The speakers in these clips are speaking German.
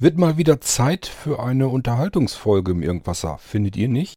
Wird mal wieder Zeit für eine Unterhaltungsfolge im Irgendwasser, findet ihr nicht?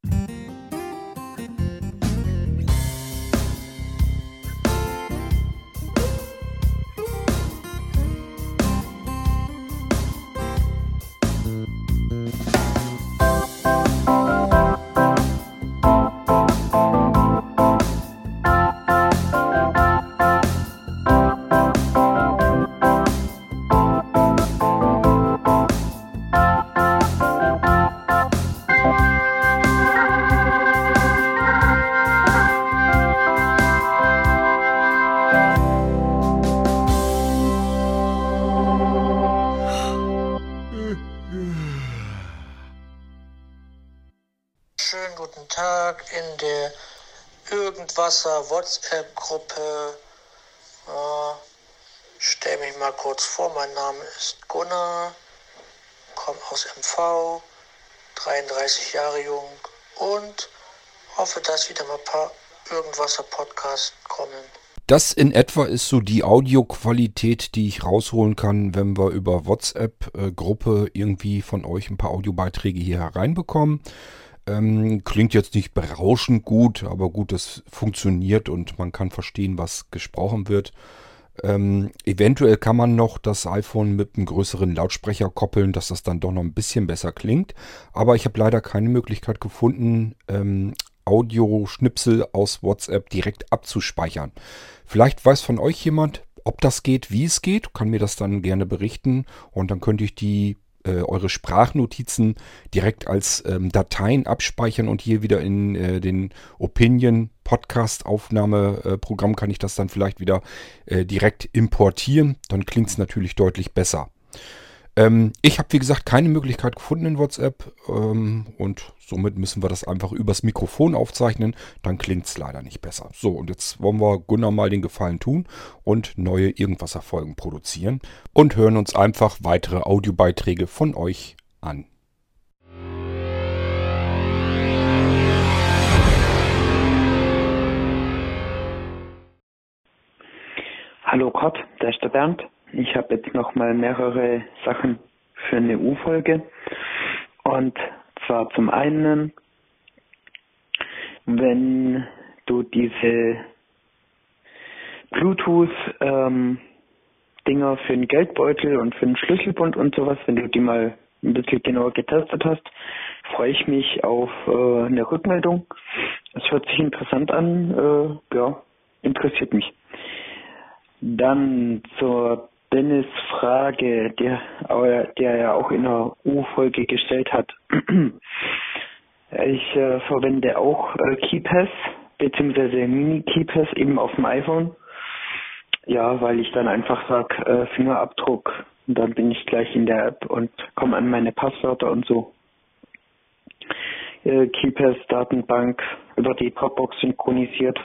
Und hoffe, dass wieder mal ein paar Irgendwasser-Podcasts kommen. Das in etwa ist so die Audioqualität, die ich rausholen kann, wenn wir über WhatsApp-Gruppe irgendwie von euch ein paar Audiobeiträge hier hereinbekommen. Ähm, klingt jetzt nicht berauschend gut, aber gut, es funktioniert und man kann verstehen, was gesprochen wird. Ähm, eventuell kann man noch das iPhone mit einem größeren Lautsprecher koppeln, dass das dann doch noch ein bisschen besser klingt. Aber ich habe leider keine Möglichkeit gefunden, ähm, Audioschnipsel aus WhatsApp direkt abzuspeichern. Vielleicht weiß von euch jemand, ob das geht, wie es geht, kann mir das dann gerne berichten und dann könnte ich die äh, eure Sprachnotizen direkt als ähm, Dateien abspeichern und hier wieder in äh, den Opinion Podcast Aufnahmeprogramm kann ich das dann vielleicht wieder äh, direkt importieren. Dann klingt es natürlich deutlich besser. Ähm, ich habe, wie gesagt, keine Möglichkeit gefunden in WhatsApp ähm, und somit müssen wir das einfach übers Mikrofon aufzeichnen. Dann klingt es leider nicht besser. So, und jetzt wollen wir Gunnar mal den Gefallen tun und neue Irgendwasser-Folgen produzieren und hören uns einfach weitere Audiobeiträge von euch an. Hallo Gott, da ist der Bernd. Ich habe jetzt nochmal mehrere Sachen für eine U-Folge. Und zwar zum einen, wenn du diese Bluetooth-Dinger für den Geldbeutel und für den Schlüsselbund und sowas, wenn du die mal ein bisschen genauer getestet hast, freue ich mich auf äh, eine Rückmeldung. Es hört sich interessant an, äh, ja, interessiert mich. Dann zur Dennis Frage, der, der ja auch in der U-Folge gestellt hat. Ich äh, verwende auch äh, KeyPass beziehungsweise Mini-KeyPass eben auf dem iPhone. Ja, weil ich dann einfach sag äh, Fingerabdruck und dann bin ich gleich in der App und komme an meine Passwörter und so. Äh, KeyPass Datenbank über die Dropbox synchronisiert.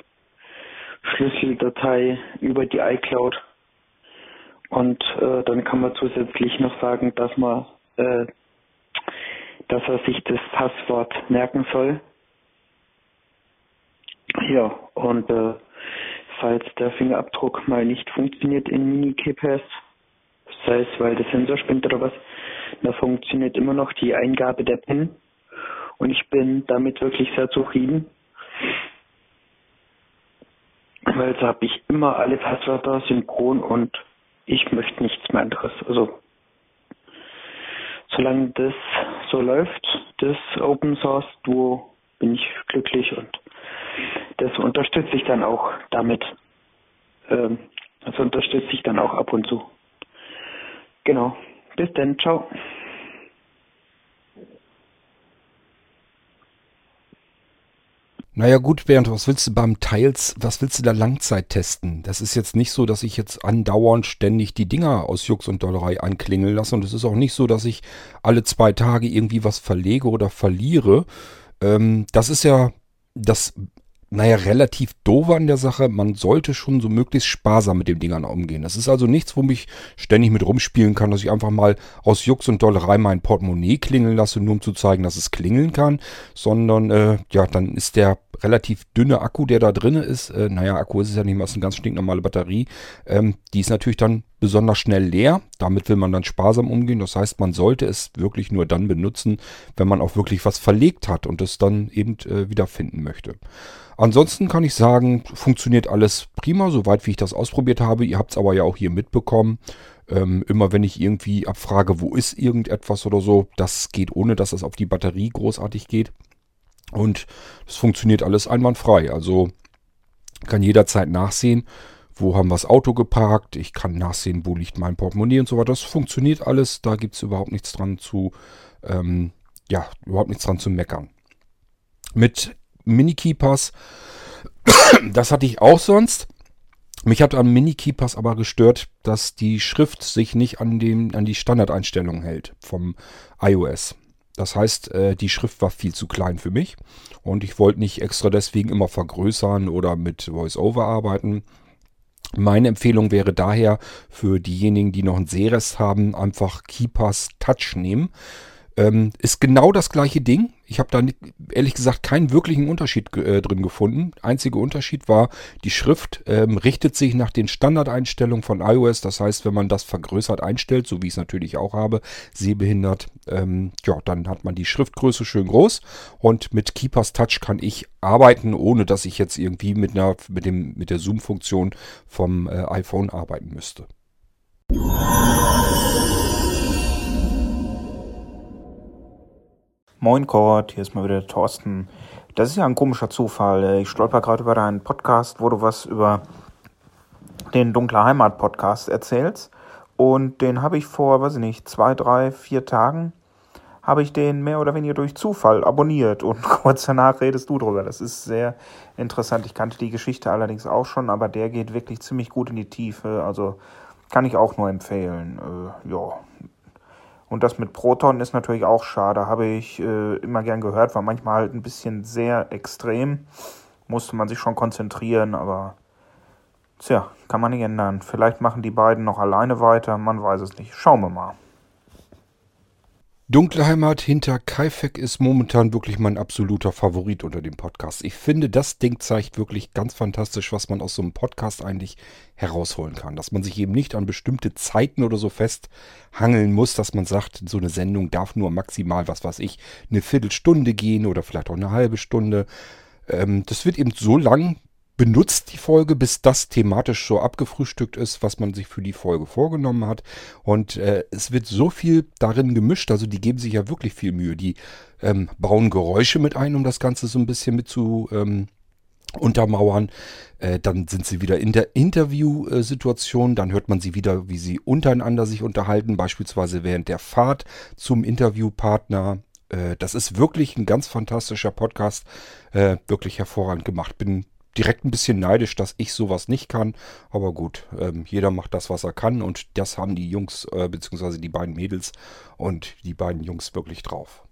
Schlüsseldatei über die iCloud und äh, dann kann man zusätzlich noch sagen, dass man, äh, dass er sich das Passwort merken soll. Ja, und äh, falls der Fingerabdruck mal nicht funktioniert in Mini-KeyPass, sei es weil der Sensor spinnt oder was, da funktioniert immer noch die Eingabe der PIN. Und ich bin damit wirklich sehr zufrieden. Weil so habe ich immer alle Passwörter synchron und ich möchte nichts mehr anderes. Also solange das so läuft, das Open Source Duo, bin ich glücklich und das unterstütze ich dann auch damit. Ähm, das unterstütze ich dann auch ab und zu. Genau. Bis dann. Ciao. Naja gut, Bernd, was willst du beim Teils, was willst du da Langzeit testen? Das ist jetzt nicht so, dass ich jetzt andauernd ständig die Dinger aus Jux und Dollerei anklingeln lasse und es ist auch nicht so, dass ich alle zwei Tage irgendwie was verlege oder verliere. Ähm, das ist ja das naja, relativ doof an der Sache. Man sollte schon so möglichst sparsam mit den Dingern umgehen. Das ist also nichts, wo mich ständig mit rumspielen kann, dass ich einfach mal aus Jux und Dollerei mein Portemonnaie klingeln lasse, nur um zu zeigen, dass es klingeln kann. Sondern, äh, ja, dann ist der relativ dünne Akku, der da drin ist, äh, naja, Akku ist es ja nicht mehr, ist eine ganz stinknormale Batterie, ähm, die ist natürlich dann besonders schnell leer. Damit will man dann sparsam umgehen. Das heißt, man sollte es wirklich nur dann benutzen, wenn man auch wirklich was verlegt hat und es dann eben äh, wiederfinden möchte. Ansonsten kann ich sagen, funktioniert alles prima, soweit wie ich das ausprobiert habe. Ihr habt es aber ja auch hier mitbekommen. Ähm, immer wenn ich irgendwie abfrage, wo ist irgendetwas oder so, das geht ohne, dass es auf die Batterie großartig geht. Und es funktioniert alles einwandfrei. Also kann jederzeit nachsehen, wo haben wir das Auto geparkt. Ich kann nachsehen, wo liegt mein Portemonnaie und so weiter. Das funktioniert alles. Da gibt es überhaupt nichts dran zu, ähm, ja, überhaupt nichts dran zu meckern. Mit Mini-Keepers, das hatte ich auch sonst. Mich hat an Mini-Keepers aber gestört, dass die Schrift sich nicht an, den, an die Standardeinstellungen hält vom iOS. Das heißt, äh, die Schrift war viel zu klein für mich und ich wollte nicht extra deswegen immer vergrößern oder mit VoiceOver arbeiten. Meine Empfehlung wäre daher für diejenigen, die noch einen Sehrest haben, einfach Keepers Touch nehmen. Ähm, ist genau das gleiche Ding. Ich habe da nicht, ehrlich gesagt keinen wirklichen Unterschied äh, drin gefunden. Einziger Unterschied war, die Schrift ähm, richtet sich nach den Standardeinstellungen von iOS. Das heißt, wenn man das vergrößert einstellt, so wie ich es natürlich auch habe, sehbehindert, ähm, ja, dann hat man die Schriftgröße schön groß. Und mit Keepers Touch kann ich arbeiten, ohne dass ich jetzt irgendwie mit, einer, mit, dem, mit der Zoom-Funktion vom äh, iPhone arbeiten müsste. Moin Kurt, hier ist mal wieder der Thorsten. Das ist ja ein komischer Zufall. Ich stolper gerade über deinen Podcast, wo du was über den Dunkle Heimat Podcast erzählst. Und den habe ich vor, weiß ich nicht, zwei, drei, vier Tagen habe ich den mehr oder weniger durch Zufall abonniert und kurz danach redest du drüber. Das ist sehr interessant. Ich kannte die Geschichte allerdings auch schon, aber der geht wirklich ziemlich gut in die Tiefe. Also kann ich auch nur empfehlen. Äh, ja, und das mit Proton ist natürlich auch schade. Habe ich äh, immer gern gehört, war manchmal halt ein bisschen sehr extrem. Musste man sich schon konzentrieren, aber tja, kann man nicht ändern. Vielleicht machen die beiden noch alleine weiter, man weiß es nicht. Schauen wir mal. Dunkle Heimat hinter Kaifek ist momentan wirklich mein absoluter Favorit unter dem Podcast. Ich finde, das Ding zeigt wirklich ganz fantastisch, was man aus so einem Podcast eigentlich herausholen kann. Dass man sich eben nicht an bestimmte Zeiten oder so festhangeln muss, dass man sagt, so eine Sendung darf nur maximal, was weiß ich, eine Viertelstunde gehen oder vielleicht auch eine halbe Stunde. Ähm, das wird eben so lang benutzt die Folge, bis das thematisch so abgefrühstückt ist, was man sich für die Folge vorgenommen hat. Und äh, es wird so viel darin gemischt, also die geben sich ja wirklich viel Mühe. Die ähm, bauen Geräusche mit ein, um das Ganze so ein bisschen mit zu ähm, untermauern. Äh, dann sind sie wieder in der Interviewsituation. Dann hört man sie wieder, wie sie untereinander sich unterhalten, beispielsweise während der Fahrt zum Interviewpartner. Äh, das ist wirklich ein ganz fantastischer Podcast, äh, wirklich hervorragend gemacht. Bin direkt ein bisschen neidisch, dass ich sowas nicht kann. Aber gut, ähm, jeder macht das, was er kann. Und das haben die Jungs, äh, beziehungsweise die beiden Mädels und die beiden Jungs wirklich drauf.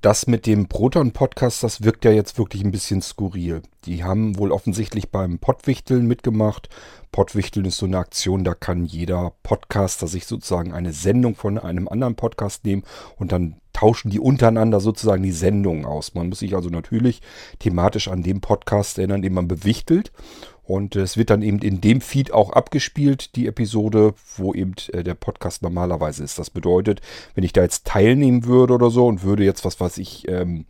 Das mit dem Proton-Podcast, das wirkt ja jetzt wirklich ein bisschen skurril. Die haben wohl offensichtlich beim Pottwichteln mitgemacht. Pottwichteln ist so eine Aktion, da kann jeder Podcaster sich sozusagen eine Sendung von einem anderen Podcast nehmen und dann tauschen die untereinander sozusagen die Sendungen aus. Man muss sich also natürlich thematisch an dem Podcast erinnern, den man bewichtelt. Und es wird dann eben in dem Feed auch abgespielt, die Episode, wo eben äh, der Podcast normalerweise ist. Das bedeutet, wenn ich da jetzt teilnehmen würde oder so und würde jetzt, was weiß ich, ähm,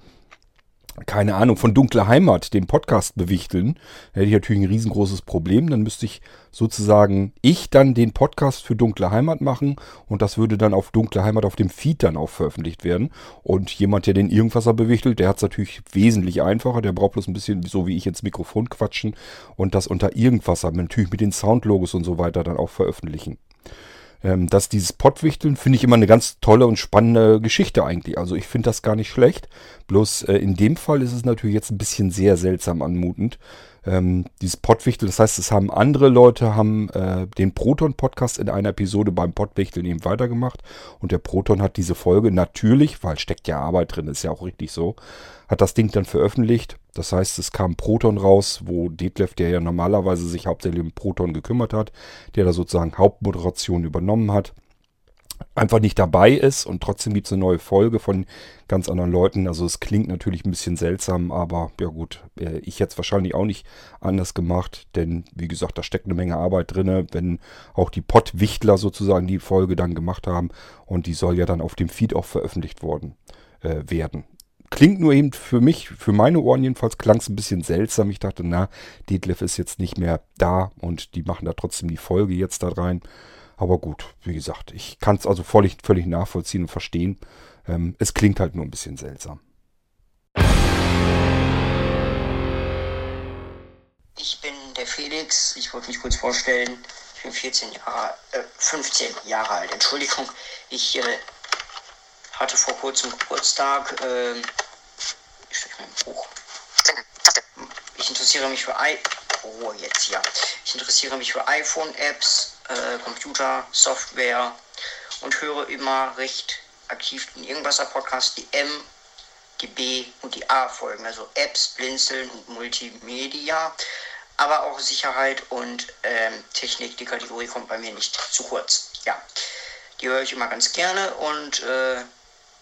keine Ahnung, von Dunkle Heimat den Podcast bewichteln, hätte ich natürlich ein riesengroßes Problem. Dann müsste ich sozusagen ich dann den Podcast für Dunkle Heimat machen und das würde dann auf Dunkle Heimat auf dem Feed dann auch veröffentlicht werden. Und jemand, der den Irgendwasser bewichtelt, der hat es natürlich wesentlich einfacher. Der braucht bloß ein bisschen, so wie ich ins Mikrofon quatschen und das unter Irgendwasser, natürlich mit den Soundlogos und so weiter dann auch veröffentlichen ähm, dass dieses Pottwichteln finde ich immer eine ganz tolle und spannende Geschichte eigentlich. Also ich finde das gar nicht schlecht. Bloß äh, in dem Fall ist es natürlich jetzt ein bisschen sehr seltsam anmutend. Ähm, dieses Pottwichteln, das heißt, es haben andere Leute haben äh, den Proton-Podcast in einer Episode beim Pottwichteln eben weitergemacht. Und der Proton hat diese Folge natürlich, weil steckt ja Arbeit drin, ist ja auch richtig so, hat das Ding dann veröffentlicht. Das heißt, es kam Proton raus, wo Detlef, der ja normalerweise sich hauptsächlich um Proton gekümmert hat, der da sozusagen Hauptmoderation übernommen hat. einfach nicht dabei ist und trotzdem gibt es eine neue Folge von ganz anderen Leuten. Also es klingt natürlich ein bisschen seltsam, aber ja gut, äh, ich hätte es wahrscheinlich auch nicht anders gemacht, denn wie gesagt, da steckt eine Menge Arbeit drin, wenn auch die Pottwichtler sozusagen die Folge dann gemacht haben und die soll ja dann auf dem Feed auch veröffentlicht worden äh, werden. Klingt nur eben für mich, für meine Ohren jedenfalls, klang es ein bisschen seltsam. Ich dachte, na, Detlef ist jetzt nicht mehr da und die machen da trotzdem die Folge jetzt da rein. Aber gut, wie gesagt, ich kann es also völlig, völlig nachvollziehen und verstehen. Ähm, es klingt halt nur ein bisschen seltsam. Ich bin der Felix, ich wollte mich kurz vorstellen. Ich bin 14 Jahre, äh, 15 Jahre alt, Entschuldigung. Ich äh, hatte vor kurzem Geburtstag. Äh, ich stecke mein Buch. Ich interessiere mich für I oh, jetzt ja. Ich interessiere mich für iPhone-Apps, äh, Computer, Software und höre immer recht aktiv den Irgendwasser-Podcast, die M, die B und die A folgen, also Apps, Blinzeln und Multimedia, aber auch Sicherheit und ähm, Technik, die Kategorie kommt bei mir nicht zu kurz. Ja, die höre ich immer ganz gerne und äh,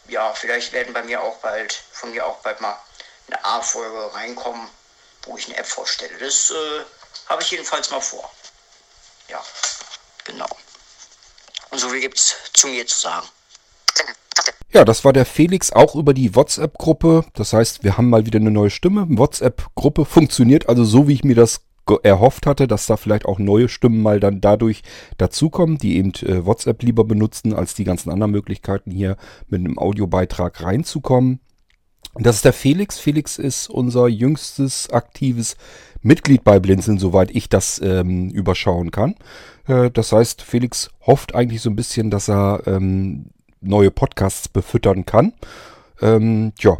ja, vielleicht werden bei mir auch bald, von mir auch bald mal eine A-Folge reinkommen, wo ich eine App vorstelle. Das äh, habe ich jedenfalls mal vor. Ja. Genau. Und so viel gibt's zu mir zu sagen. Ja, das war der Felix auch über die WhatsApp-Gruppe. Das heißt, wir haben mal wieder eine neue Stimme. WhatsApp-Gruppe funktioniert also so, wie ich mir das erhofft hatte, dass da vielleicht auch neue Stimmen mal dann dadurch dazukommen, die eben äh, WhatsApp lieber benutzen, als die ganzen anderen Möglichkeiten hier mit einem Audiobeitrag reinzukommen. Das ist der Felix. Felix ist unser jüngstes aktives Mitglied bei Blinzeln, soweit ich das ähm, überschauen kann. Äh, das heißt, Felix hofft eigentlich so ein bisschen, dass er ähm, neue Podcasts befüttern kann. Ähm, ja,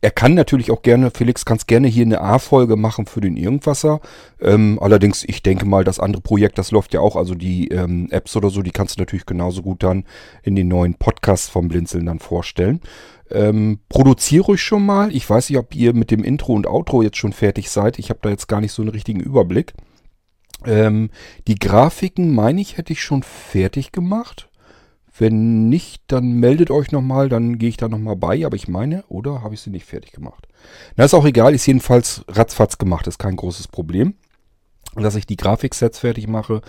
er kann natürlich auch gerne, Felix kann es gerne hier eine A-Folge machen für den Irgendwasser. Ähm, allerdings, ich denke mal, das andere Projekt, das läuft ja auch, also die ähm, Apps oder so, die kannst du natürlich genauso gut dann in den neuen Podcasts vom Blinzeln dann vorstellen. Ähm, produziere ich schon mal. Ich weiß nicht, ob ihr mit dem Intro und Outro jetzt schon fertig seid. Ich habe da jetzt gar nicht so einen richtigen Überblick. Ähm, die Grafiken, meine ich, hätte ich schon fertig gemacht. Wenn nicht, dann meldet euch nochmal, dann gehe ich da nochmal bei. Aber ich meine, oder habe ich sie nicht fertig gemacht? Na, ist auch egal, ist jedenfalls ratzfatz gemacht, ist kein großes Problem dass ich die Grafiksets fertig mache.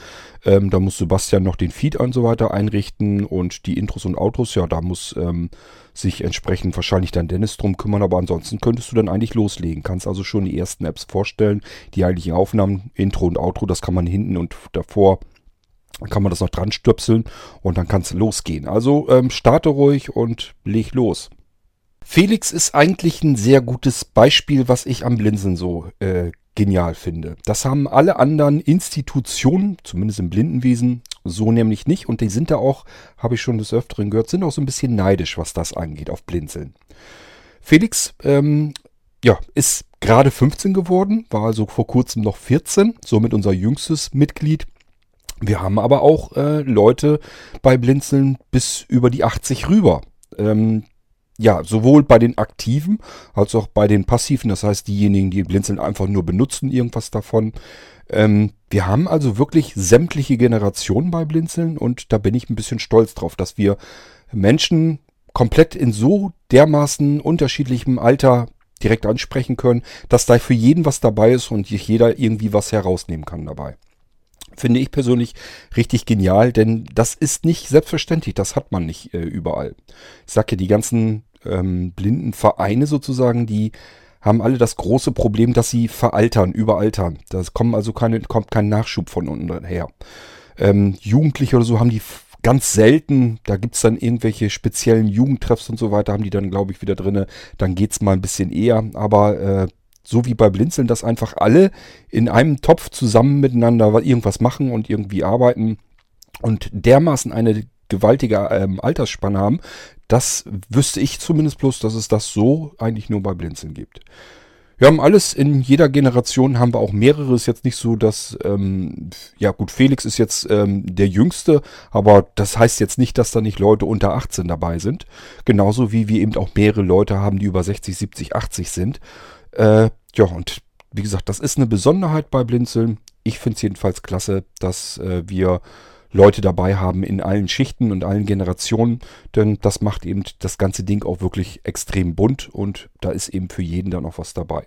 Ähm, da muss Sebastian noch den Feed und so weiter einrichten und die Intros und Outros, ja, da muss ähm, sich entsprechend wahrscheinlich dann Dennis drum kümmern, aber ansonsten könntest du dann eigentlich loslegen. Kannst also schon die ersten Apps vorstellen, die eigentlichen Aufnahmen, Intro und Outro, das kann man hinten und davor kann man das noch dran stöpseln und dann kann es losgehen. Also ähm, starte ruhig und leg los. Felix ist eigentlich ein sehr gutes Beispiel, was ich am Blinzeln so äh, genial finde. Das haben alle anderen Institutionen, zumindest im Blindenwesen, so nämlich nicht. Und die sind da auch, habe ich schon des Öfteren gehört, sind auch so ein bisschen neidisch, was das angeht, auf Blinzeln. Felix, ähm, ja, ist gerade 15 geworden, war also vor kurzem noch 14, somit unser jüngstes Mitglied. Wir haben aber auch äh, Leute bei Blinzeln bis über die 80 rüber. Ähm, ja, sowohl bei den Aktiven als auch bei den Passiven, das heißt diejenigen, die Blinzeln einfach nur benutzen, irgendwas davon. Ähm, wir haben also wirklich sämtliche Generationen bei Blinzeln und da bin ich ein bisschen stolz drauf, dass wir Menschen komplett in so dermaßen unterschiedlichem Alter direkt ansprechen können, dass da für jeden was dabei ist und jeder irgendwie was herausnehmen kann dabei. Finde ich persönlich richtig genial, denn das ist nicht selbstverständlich, das hat man nicht äh, überall. Ich sage ja, die ganzen ähm, Blindenvereine sozusagen, die haben alle das große Problem, dass sie veraltern, überaltern. Da kommen also keine, kommt kein Nachschub von unten her. Ähm, Jugendliche oder so haben die ganz selten, da gibt es dann irgendwelche speziellen Jugendtreffs und so weiter, haben die dann, glaube ich, wieder drinne. Dann geht es mal ein bisschen eher. Aber äh, so wie bei Blinzeln, dass einfach alle in einem Topf zusammen miteinander irgendwas machen und irgendwie arbeiten und dermaßen eine gewaltige ähm, Altersspanne haben, das wüsste ich zumindest bloß, dass es das so eigentlich nur bei Blinzeln gibt. Wir haben alles in jeder Generation, haben wir auch mehrere. Ist jetzt nicht so, dass, ähm, ja gut, Felix ist jetzt ähm, der Jüngste, aber das heißt jetzt nicht, dass da nicht Leute unter 18 dabei sind. Genauso wie wir eben auch mehrere Leute haben, die über 60, 70, 80 sind. Äh, ja, und wie gesagt, das ist eine Besonderheit bei Blinzeln. Ich finde es jedenfalls klasse, dass äh, wir Leute dabei haben in allen Schichten und allen Generationen, denn das macht eben das ganze Ding auch wirklich extrem bunt und da ist eben für jeden dann auch was dabei.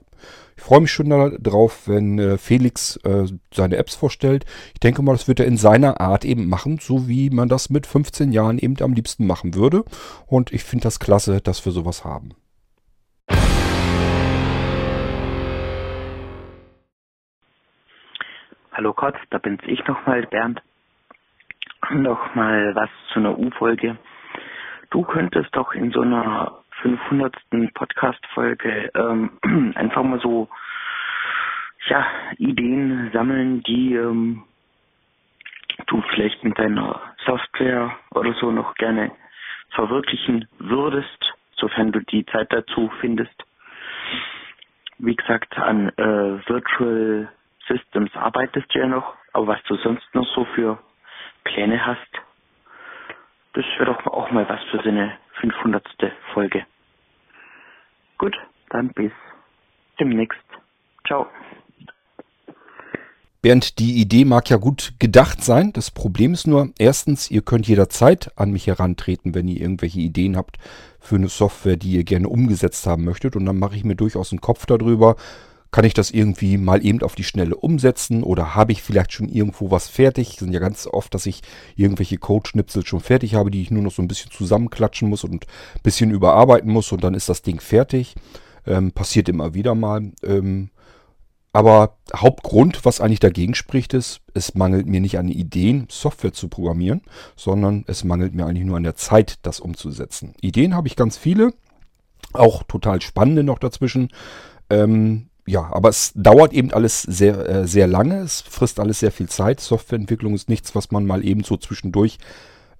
Ich freue mich schon darauf, wenn äh, Felix äh, seine Apps vorstellt. Ich denke mal, das wird er in seiner Art eben machen, so wie man das mit 15 Jahren eben am liebsten machen würde. Und ich finde das klasse, dass wir sowas haben. Hallo Kotz, da bin's ich nochmal, Bernd. Nochmal was zu einer U-Folge. Du könntest doch in so einer 500. Podcast-Folge ähm, einfach mal so ja, Ideen sammeln, die ähm, du vielleicht mit deiner Software oder so noch gerne verwirklichen würdest, sofern du die Zeit dazu findest. Wie gesagt, an äh, Virtual Systems arbeitest du ja noch, aber was du sonst noch so für Pläne hast, das wäre doch auch mal was für so eine 500. Folge. Gut, dann bis demnächst. Ciao. Bernd, die Idee mag ja gut gedacht sein. Das Problem ist nur, erstens, ihr könnt jederzeit an mich herantreten, wenn ihr irgendwelche Ideen habt für eine Software, die ihr gerne umgesetzt haben möchtet. Und dann mache ich mir durchaus einen Kopf darüber, kann ich das irgendwie mal eben auf die Schnelle umsetzen oder habe ich vielleicht schon irgendwo was fertig? Sind ja ganz oft, dass ich irgendwelche Codeschnipsel schon fertig habe, die ich nur noch so ein bisschen zusammenklatschen muss und ein bisschen überarbeiten muss und dann ist das Ding fertig. Ähm, passiert immer wieder mal. Ähm, aber Hauptgrund, was eigentlich dagegen spricht, ist, es mangelt mir nicht an Ideen, Software zu programmieren, sondern es mangelt mir eigentlich nur an der Zeit, das umzusetzen. Ideen habe ich ganz viele, auch total spannende noch dazwischen. Ähm, ja, aber es dauert eben alles sehr, äh, sehr lange. Es frisst alles sehr viel Zeit. Softwareentwicklung ist nichts, was man mal eben so zwischendurch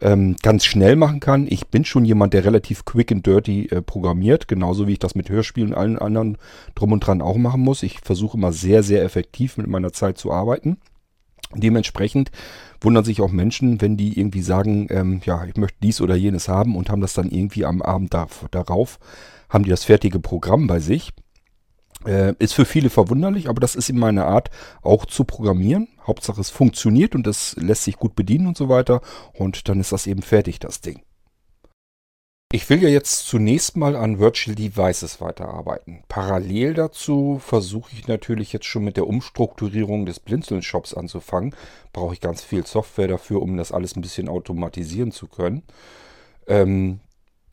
ähm, ganz schnell machen kann. Ich bin schon jemand, der relativ quick and dirty äh, programmiert, genauso wie ich das mit Hörspielen und allen anderen drum und dran auch machen muss. Ich versuche immer sehr, sehr effektiv mit meiner Zeit zu arbeiten. Dementsprechend wundern sich auch Menschen, wenn die irgendwie sagen, ähm, ja, ich möchte dies oder jenes haben und haben das dann irgendwie am Abend da, darauf, haben die das fertige Programm bei sich. Äh, ist für viele verwunderlich, aber das ist eben meine Art, auch zu programmieren. Hauptsache es funktioniert und es lässt sich gut bedienen und so weiter. Und dann ist das eben fertig, das Ding. Ich will ja jetzt zunächst mal an Virtual Devices weiterarbeiten. Parallel dazu versuche ich natürlich jetzt schon mit der Umstrukturierung des Blinzeln-Shops anzufangen. Brauche ich ganz viel Software dafür, um das alles ein bisschen automatisieren zu können. Ähm,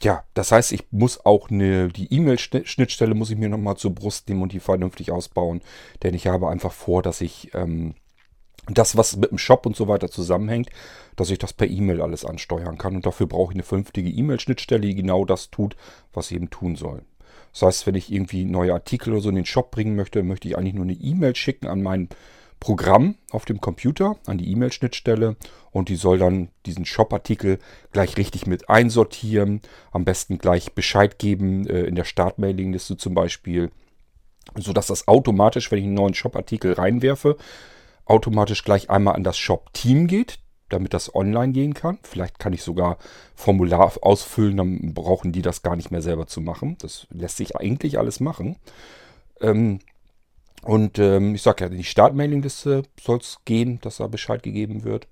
ja, das heißt, ich muss auch eine, die E-Mail-Schnittstelle muss ich mir nochmal zur Brust nehmen und die vernünftig ausbauen. Denn ich habe einfach vor, dass ich ähm, das, was mit dem Shop und so weiter zusammenhängt, dass ich das per E-Mail alles ansteuern kann. Und dafür brauche ich eine vernünftige E-Mail-Schnittstelle, die genau das tut, was sie eben tun soll. Das heißt, wenn ich irgendwie neue Artikel oder so in den Shop bringen möchte, möchte ich eigentlich nur eine E-Mail schicken an meinen Programm auf dem Computer an die E-Mail-Schnittstelle und die soll dann diesen Shop-Artikel gleich richtig mit einsortieren, am besten gleich Bescheid geben äh, in der Start-Mailing-Liste zum Beispiel, sodass das automatisch, wenn ich einen neuen Shop-Artikel reinwerfe, automatisch gleich einmal an das Shop-Team geht, damit das online gehen kann. Vielleicht kann ich sogar Formular ausfüllen, dann brauchen die das gar nicht mehr selber zu machen. Das lässt sich eigentlich alles machen. Ähm, und ähm, ich sage ja, die Startmailingliste soll es gehen, dass da Bescheid gegeben wird.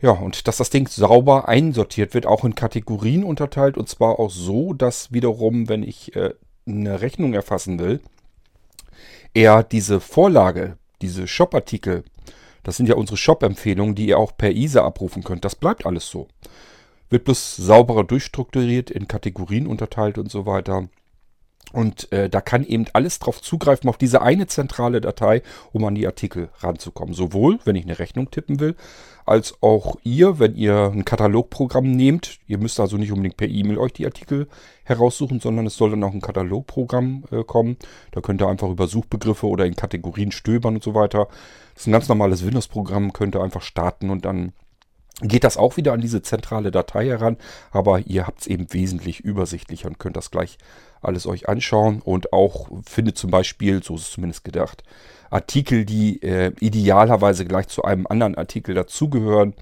Ja, und dass das Ding sauber einsortiert wird, auch in Kategorien unterteilt. Und zwar auch so, dass wiederum, wenn ich äh, eine Rechnung erfassen will, er diese Vorlage, diese Shop-Artikel, das sind ja unsere Shop-Empfehlungen, die ihr auch per ISA abrufen könnt. Das bleibt alles so. Wird bloß sauberer durchstrukturiert, in Kategorien unterteilt und so weiter. Und äh, da kann eben alles drauf zugreifen, auf diese eine zentrale Datei, um an die Artikel ranzukommen. Sowohl, wenn ich eine Rechnung tippen will, als auch ihr, wenn ihr ein Katalogprogramm nehmt. Ihr müsst also nicht unbedingt per E-Mail euch die Artikel heraussuchen, sondern es soll dann auch ein Katalogprogramm äh, kommen. Da könnt ihr einfach über Suchbegriffe oder in Kategorien stöbern und so weiter. Das ist ein ganz normales Windows-Programm, könnt ihr einfach starten und dann geht das auch wieder an diese zentrale Datei heran, aber ihr habt es eben wesentlich übersichtlicher und könnt das gleich alles euch anschauen und auch findet zum Beispiel, so ist es zumindest gedacht, Artikel, die äh, idealerweise gleich zu einem anderen Artikel dazugehören.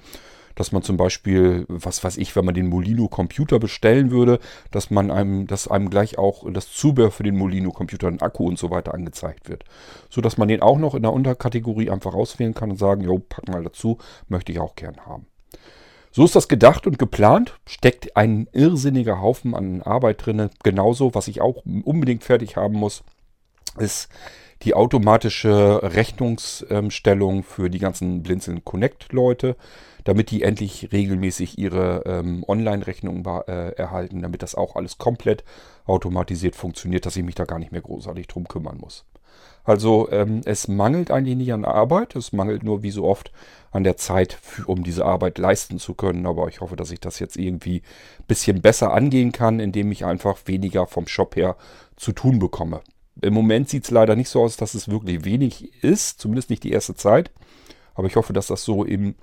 Dass man zum Beispiel, was weiß ich, wenn man den Molino Computer bestellen würde, dass man einem, dass einem gleich auch das Zubehör für den Molino Computer, ein Akku und so weiter angezeigt wird. So dass man den auch noch in der Unterkategorie einfach auswählen kann und sagen, jo, pack mal dazu, möchte ich auch gern haben. So ist das gedacht und geplant. Steckt ein irrsinniger Haufen an Arbeit drin. Genauso, was ich auch unbedingt fertig haben muss, ist die automatische Rechnungsstellung für die ganzen Blinzeln Connect Leute, damit die endlich regelmäßig ihre ähm, Online-Rechnungen äh, erhalten, damit das auch alles komplett automatisiert funktioniert, dass ich mich da gar nicht mehr großartig drum kümmern muss. Also ähm, es mangelt eigentlich nicht an Arbeit, es mangelt nur wie so oft an der Zeit, für, um diese Arbeit leisten zu können. Aber ich hoffe, dass ich das jetzt irgendwie ein bisschen besser angehen kann, indem ich einfach weniger vom Shop her zu tun bekomme. Im Moment sieht es leider nicht so aus, dass es wirklich wenig ist, zumindest nicht die erste Zeit. Aber ich hoffe, dass das so im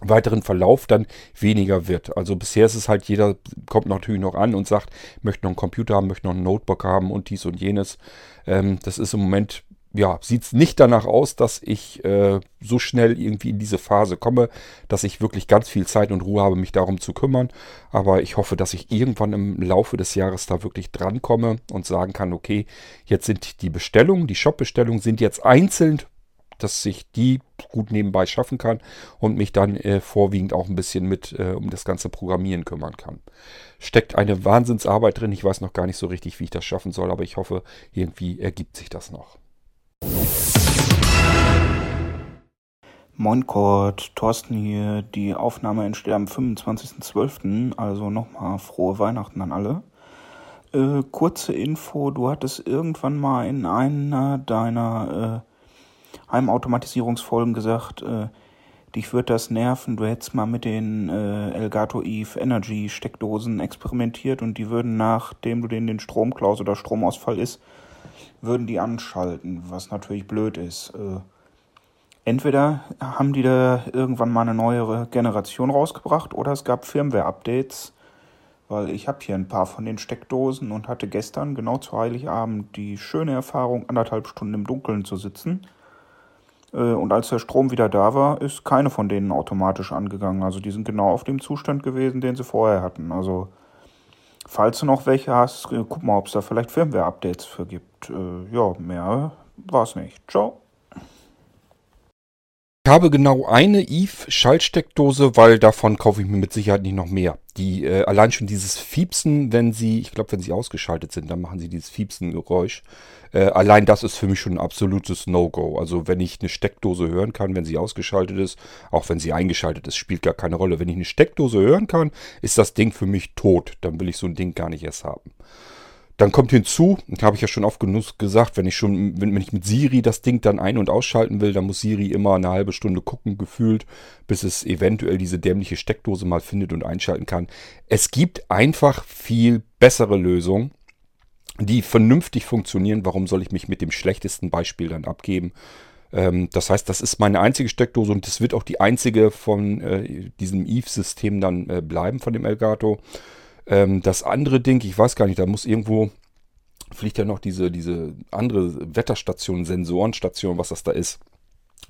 weiteren Verlauf dann weniger wird. Also bisher ist es halt, jeder kommt natürlich noch an und sagt, möchte noch einen Computer haben, möchte noch ein Notebook haben und dies und jenes. Ähm, das ist im Moment ja, sieht es nicht danach aus, dass ich äh, so schnell irgendwie in diese Phase komme, dass ich wirklich ganz viel Zeit und Ruhe habe, mich darum zu kümmern. Aber ich hoffe, dass ich irgendwann im Laufe des Jahres da wirklich drankomme und sagen kann, okay, jetzt sind die Bestellungen, die Shop-Bestellungen sind jetzt einzeln, dass ich die gut nebenbei schaffen kann und mich dann äh, vorwiegend auch ein bisschen mit äh, um das ganze Programmieren kümmern kann. Steckt eine Wahnsinnsarbeit drin. Ich weiß noch gar nicht so richtig, wie ich das schaffen soll, aber ich hoffe, irgendwie ergibt sich das noch. Moin Kurt, Thorsten hier. Die Aufnahme entsteht am 25.12., also nochmal frohe Weihnachten an alle. Äh, kurze Info, du hattest irgendwann mal in einer deiner äh, Heimautomatisierungsfolgen gesagt, äh, dich wird das nerven, du hättest mal mit den äh, Elgato Eve Energy Steckdosen experimentiert und die würden, nachdem du denen den Strom klaust oder Stromausfall ist, würden die anschalten, was natürlich blöd ist. Äh, entweder haben die da irgendwann mal eine neuere Generation rausgebracht oder es gab Firmware-Updates, weil ich habe hier ein paar von den Steckdosen und hatte gestern genau zu Heiligabend die schöne Erfahrung, anderthalb Stunden im Dunkeln zu sitzen. Äh, und als der Strom wieder da war, ist keine von denen automatisch angegangen. Also die sind genau auf dem Zustand gewesen, den sie vorher hatten. Also Falls du noch welche hast, guck mal, ob es da vielleicht Firmware-Updates für gibt. Äh, ja, mehr war es nicht. Ciao. Ich habe genau eine Eve-Schaltsteckdose, weil davon kaufe ich mir mit Sicherheit nicht noch mehr. Die äh, allein schon dieses Fiepsen, wenn sie, ich glaube, wenn sie ausgeschaltet sind, dann machen sie dieses Fiepsen-Geräusch. Äh, allein das ist für mich schon ein absolutes No-Go. Also wenn ich eine Steckdose hören kann, wenn sie ausgeschaltet ist, auch wenn sie eingeschaltet ist, spielt gar keine Rolle. Wenn ich eine Steckdose hören kann, ist das Ding für mich tot. Dann will ich so ein Ding gar nicht erst haben. Dann kommt hinzu, habe ich ja schon oft genug gesagt, wenn ich schon, wenn, wenn ich mit Siri das Ding dann ein- und ausschalten will, dann muss Siri immer eine halbe Stunde gucken, gefühlt, bis es eventuell diese dämliche Steckdose mal findet und einschalten kann. Es gibt einfach viel bessere Lösungen die vernünftig funktionieren. Warum soll ich mich mit dem schlechtesten Beispiel dann abgeben? Ähm, das heißt, das ist meine einzige Steckdose und das wird auch die einzige von äh, diesem Eve-System dann äh, bleiben, von dem Elgato. Ähm, das andere Ding, ich weiß gar nicht, da muss irgendwo, fliegt ja noch diese, diese andere Wetterstation, Sensorenstation, was das da ist.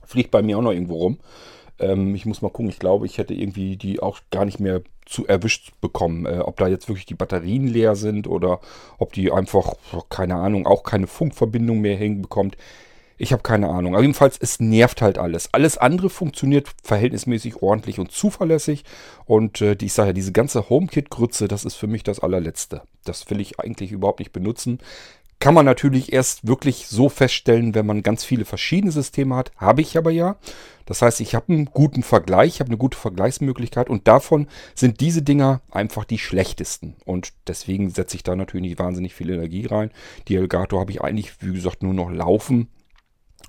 Fliegt bei mir auch noch irgendwo rum. Ähm, ich muss mal gucken, ich glaube, ich hätte irgendwie die auch gar nicht mehr zu erwischt bekommen. Äh, ob da jetzt wirklich die Batterien leer sind oder ob die einfach, keine Ahnung, auch keine Funkverbindung mehr hinbekommt. Ich habe keine Ahnung. Aber jedenfalls, es nervt halt alles. Alles andere funktioniert verhältnismäßig ordentlich und zuverlässig. Und äh, ich sage ja, diese ganze HomeKit-Grütze, das ist für mich das allerletzte. Das will ich eigentlich überhaupt nicht benutzen. Kann man natürlich erst wirklich so feststellen, wenn man ganz viele verschiedene Systeme hat. Habe ich aber ja. Das heißt, ich habe einen guten Vergleich, ich habe eine gute Vergleichsmöglichkeit und davon sind diese Dinger einfach die schlechtesten. Und deswegen setze ich da natürlich nicht wahnsinnig viel Energie rein. Die Elgato habe ich eigentlich, wie gesagt, nur noch laufen,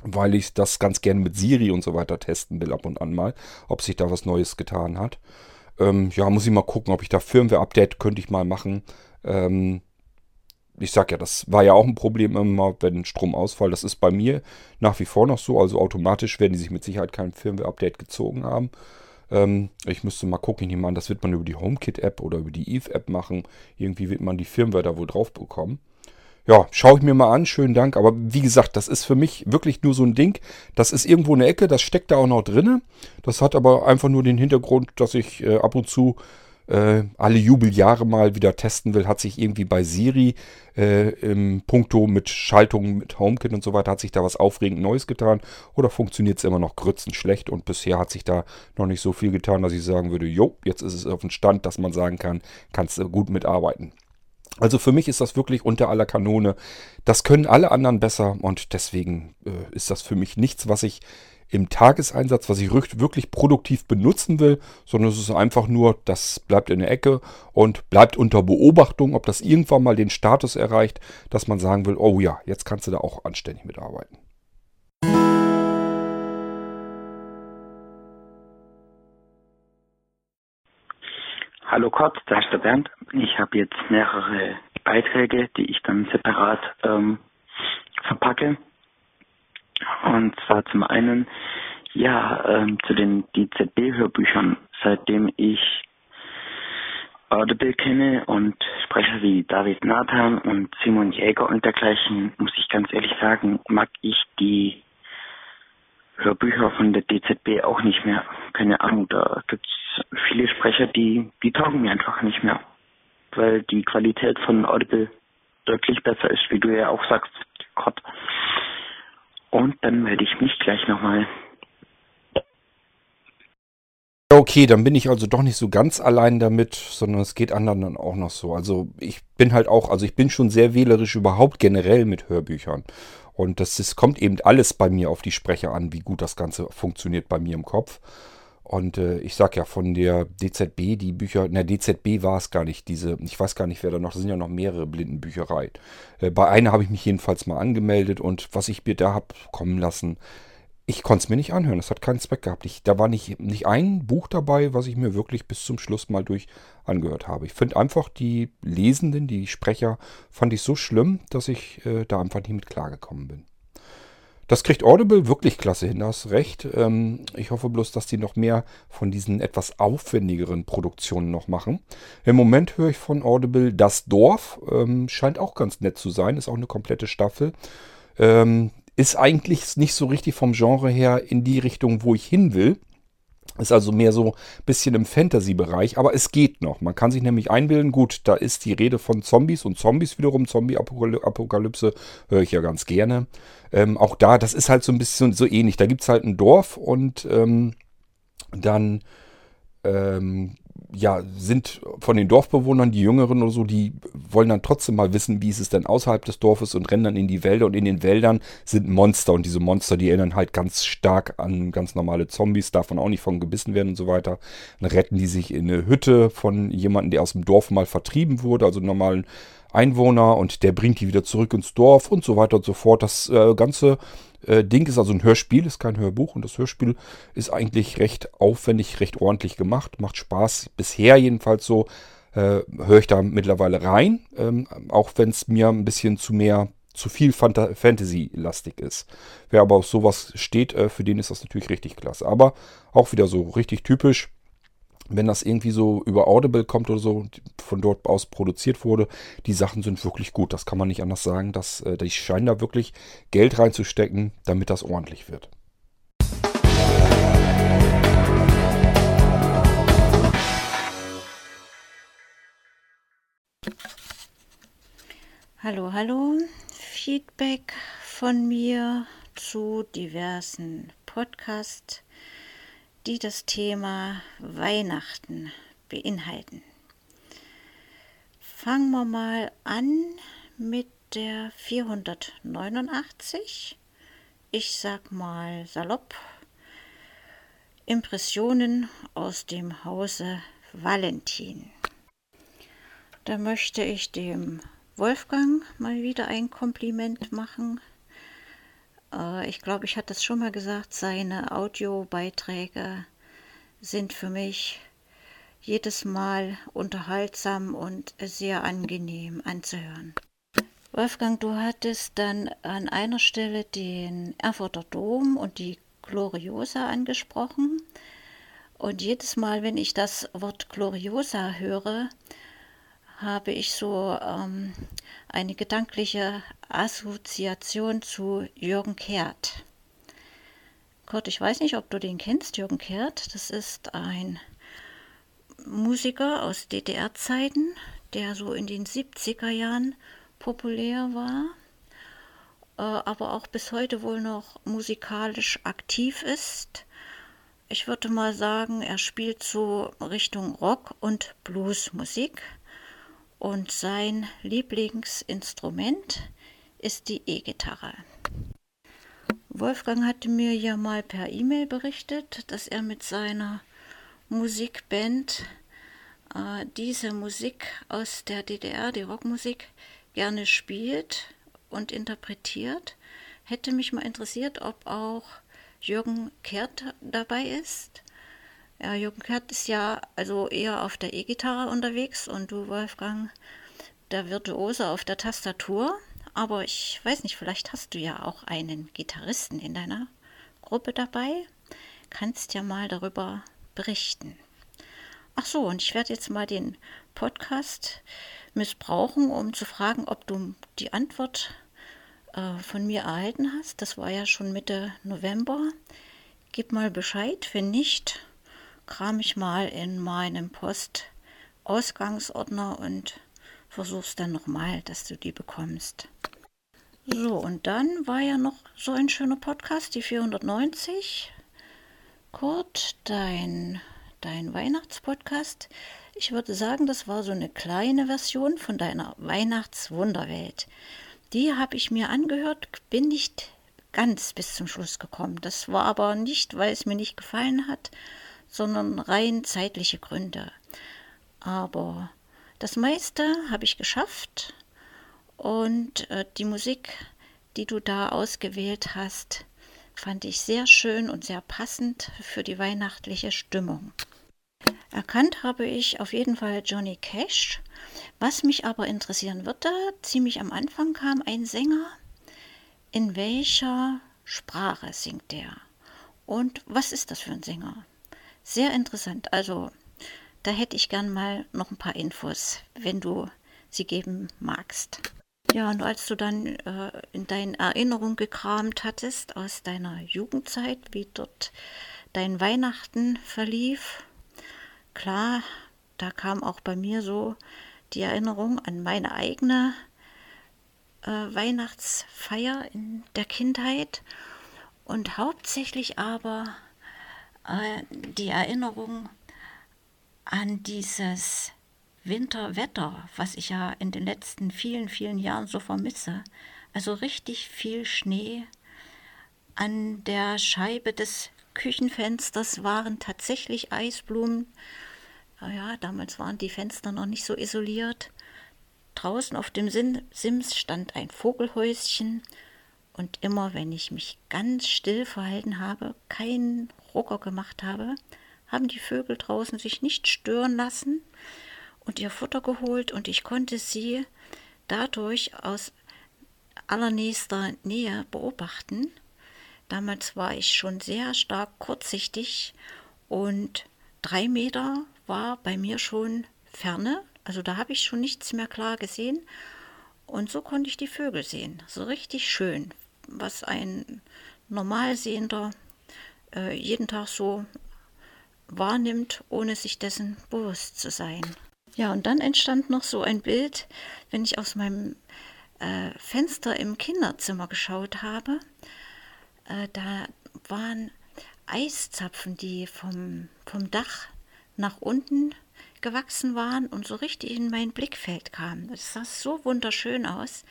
weil ich das ganz gerne mit Siri und so weiter testen will ab und an mal, ob sich da was Neues getan hat. Ähm, ja, muss ich mal gucken, ob ich da Firmware-Update könnte ich mal machen. Ähm, ich sag ja, das war ja auch ein Problem immer, wenn Stromausfall, das ist bei mir nach wie vor noch so, also automatisch werden die sich mit Sicherheit kein Firmware-Update gezogen haben. Ähm, ich müsste mal gucken, ich nehme an, das wird man über die HomeKit-App oder über die Eve-App machen. Irgendwie wird man die Firmware da wohl drauf bekommen. Ja, schaue ich mir mal an, schönen Dank. Aber wie gesagt, das ist für mich wirklich nur so ein Ding. Das ist irgendwo eine Ecke, das steckt da auch noch drinne. Das hat aber einfach nur den Hintergrund, dass ich äh, ab und zu äh, alle Jubeljahre mal wieder testen will, hat sich irgendwie bei Siri äh, im Punkto mit Schaltungen mit HomeKit und so weiter, hat sich da was aufregend Neues getan oder funktioniert es immer noch grützenschlecht und bisher hat sich da noch nicht so viel getan, dass ich sagen würde, jo, jetzt ist es auf dem Stand, dass man sagen kann, kannst du gut mitarbeiten. Also für mich ist das wirklich unter aller Kanone. Das können alle anderen besser und deswegen äh, ist das für mich nichts, was ich im Tageseinsatz, was ich wirklich produktiv benutzen will, sondern es ist einfach nur, das bleibt in der Ecke und bleibt unter Beobachtung, ob das irgendwann mal den Status erreicht, dass man sagen will, oh ja, jetzt kannst du da auch anständig mitarbeiten. Hallo Kurt, da ist der Bernd. Ich habe jetzt mehrere Beiträge, die ich dann separat ähm, verpacke und zwar zum einen, ja, ähm, zu den DZB-Hörbüchern. Seitdem ich Audible kenne und Sprecher wie David Nathan und Simon Jäger und dergleichen, muss ich ganz ehrlich sagen, mag ich die Hörbücher von der DZB auch nicht mehr. Keine Ahnung, da gibt es viele Sprecher, die, die taugen mir einfach nicht mehr. Weil die Qualität von Audible deutlich besser ist, wie du ja auch sagst, Gott. Und dann melde ich mich gleich nochmal. Okay, dann bin ich also doch nicht so ganz allein damit, sondern es geht anderen dann auch noch so. Also ich bin halt auch, also ich bin schon sehr wählerisch überhaupt generell mit Hörbüchern. Und das, das kommt eben alles bei mir auf die Sprecher an, wie gut das Ganze funktioniert bei mir im Kopf. Und äh, ich sag ja von der DZB, die Bücher, der DZB war es gar nicht, diese, ich weiß gar nicht, wer da noch, das sind ja noch mehrere Blindenbüchereien. Äh, bei einer habe ich mich jedenfalls mal angemeldet und was ich mir da habe kommen lassen, ich konnte es mir nicht anhören. Das hat keinen Zweck gehabt. Ich, da war nicht, nicht ein Buch dabei, was ich mir wirklich bis zum Schluss mal durch angehört habe. Ich finde einfach die Lesenden, die Sprecher, fand ich so schlimm, dass ich äh, da einfach nicht mit klargekommen bin. Das kriegt Audible wirklich klasse hin, hast recht. Ähm, ich hoffe bloß, dass die noch mehr von diesen etwas aufwendigeren Produktionen noch machen. Im Moment höre ich von Audible Das Dorf. Ähm, scheint auch ganz nett zu sein, ist auch eine komplette Staffel. Ähm, ist eigentlich nicht so richtig vom Genre her in die Richtung, wo ich hin will. Ist also mehr so ein bisschen im Fantasy-Bereich, aber es geht noch. Man kann sich nämlich einbilden, gut, da ist die Rede von Zombies und Zombies wiederum, Zombie-Apokalypse höre ich ja ganz gerne. Ähm, auch da, das ist halt so ein bisschen so ähnlich. Da gibt es halt ein Dorf und ähm, dann ähm, ja, sind von den Dorfbewohnern, die Jüngeren oder so, die wollen dann trotzdem mal wissen, wie ist es denn außerhalb des Dorfes und rennen dann in die Wälder und in den Wäldern sind Monster und diese Monster, die erinnern halt ganz stark an ganz normale Zombies, davon auch nicht von gebissen werden und so weiter. Dann retten die sich in eine Hütte von jemandem, der aus dem Dorf mal vertrieben wurde, also normalen Einwohner und der bringt die wieder zurück ins Dorf und so weiter und so fort. Das äh, Ganze äh, Ding ist also ein Hörspiel, ist kein Hörbuch und das Hörspiel ist eigentlich recht aufwendig, recht ordentlich gemacht, macht Spaß. Bisher jedenfalls so äh, höre ich da mittlerweile rein, ähm, auch wenn es mir ein bisschen zu mehr zu viel Fantasy-lastig ist. Wer aber auf sowas steht, äh, für den ist das natürlich richtig klasse. Aber auch wieder so richtig typisch wenn das irgendwie so über Audible kommt oder so, von dort aus produziert wurde, die Sachen sind wirklich gut. Das kann man nicht anders sagen. Dass, äh, die scheinen da wirklich Geld reinzustecken, damit das ordentlich wird. Hallo, hallo. Feedback von mir zu diversen Podcasts die das Thema Weihnachten beinhalten. Fangen wir mal an mit der 489. Ich sag mal salopp. Impressionen aus dem Hause Valentin. Da möchte ich dem Wolfgang mal wieder ein Kompliment machen äh, ich glaube, ich hatte es schon mal gesagt, seine Audiobeiträge sind für mich jedes Mal unterhaltsam und sehr angenehm anzuhören. Wolfgang, du hattest dann an einer Stelle den Erfurter Dom und die Gloriosa angesprochen. Und jedes Mal, wenn ich das Wort Gloriosa höre, habe ich so ähm, eine gedankliche Assoziation zu Jürgen Kehrt. Kurt, ich weiß nicht, ob du den kennst, Jürgen Kehrt. Das ist ein Musiker aus DDR-Zeiten, der so in den 70er Jahren populär war, äh, aber auch bis heute wohl noch musikalisch aktiv ist. Ich würde mal sagen, er spielt so Richtung Rock und Bluesmusik und sein Lieblingsinstrument ist die E-Gitarre. Wolfgang hatte mir ja mal per E-Mail berichtet, dass er mit seiner Musikband äh, diese Musik aus der DDR, die Rockmusik, gerne spielt und interpretiert. Hätte mich mal interessiert, ob auch Jürgen Kehrt dabei ist. Ja, Jürgen Kehrt ist ja also eher auf der E-Gitarre unterwegs und du, Wolfgang, der Virtuose auf der Tastatur. Aber ich weiß nicht, vielleicht hast du ja auch einen Gitarristen in deiner Gruppe dabei. Kannst ja mal darüber berichten. Ach so, und ich werde jetzt mal den Podcast missbrauchen, um zu fragen, ob du die Antwort äh, von mir erhalten hast. Das war ja schon Mitte November. Gib mal Bescheid. Wenn nicht, kram ich mal in meinem Postausgangsordner und versuch's dann nochmal, dass du die bekommst. So, und dann war ja noch so ein schöner Podcast, die 490. Kurt, dein, dein Weihnachtspodcast. Ich würde sagen, das war so eine kleine Version von deiner Weihnachtswunderwelt. Die habe ich mir angehört, bin nicht ganz bis zum Schluss gekommen. Das war aber nicht, weil es mir nicht gefallen hat, sondern rein zeitliche Gründe. Aber das meiste habe ich geschafft und äh, die Musik, die du da ausgewählt hast, fand ich sehr schön und sehr passend für die weihnachtliche Stimmung. Erkannt habe ich auf jeden Fall Johnny Cash. Was mich aber interessieren würde, ziemlich am Anfang kam ein Sänger. In welcher Sprache singt der? Und was ist das für ein Sänger? Sehr interessant. Also, da hätte ich gern mal noch ein paar Infos, wenn du sie geben magst. Ja, und als du dann äh, in deinen Erinnerungen gekramt hattest aus deiner Jugendzeit, wie dort dein Weihnachten verlief, klar, da kam auch bei mir so die Erinnerung an meine eigene äh, Weihnachtsfeier in der Kindheit und hauptsächlich aber die Erinnerung an dieses Winterwetter, was ich ja in den letzten vielen, vielen Jahren so vermisse. Also richtig viel Schnee. An der Scheibe des Küchenfensters waren tatsächlich Eisblumen. Ja, damals waren die Fenster noch nicht so isoliert. Draußen auf dem Sims stand ein Vogelhäuschen und immer wenn ich mich ganz still verhalten habe, keinen Rucker gemacht habe, haben die Vögel draußen sich nicht stören lassen und ihr Futter geholt und ich konnte sie dadurch aus allernächster Nähe beobachten. Damals war ich schon sehr stark kurzsichtig und drei Meter war bei mir schon Ferne. Also da habe ich schon nichts mehr klar gesehen. Und so konnte ich die Vögel sehen. So richtig schön. Was ein Normalsehender äh, jeden Tag so wahrnimmt, ohne sich dessen bewusst zu sein. Ja, und dann entstand noch so ein Bild, wenn ich aus meinem äh, Fenster im Kinderzimmer geschaut habe äh, da waren Eiszapfen, die vom, vom Dach nach unten gewachsen waren und so richtig in mein Blickfeld kamen. Es sah so wunderschön aus.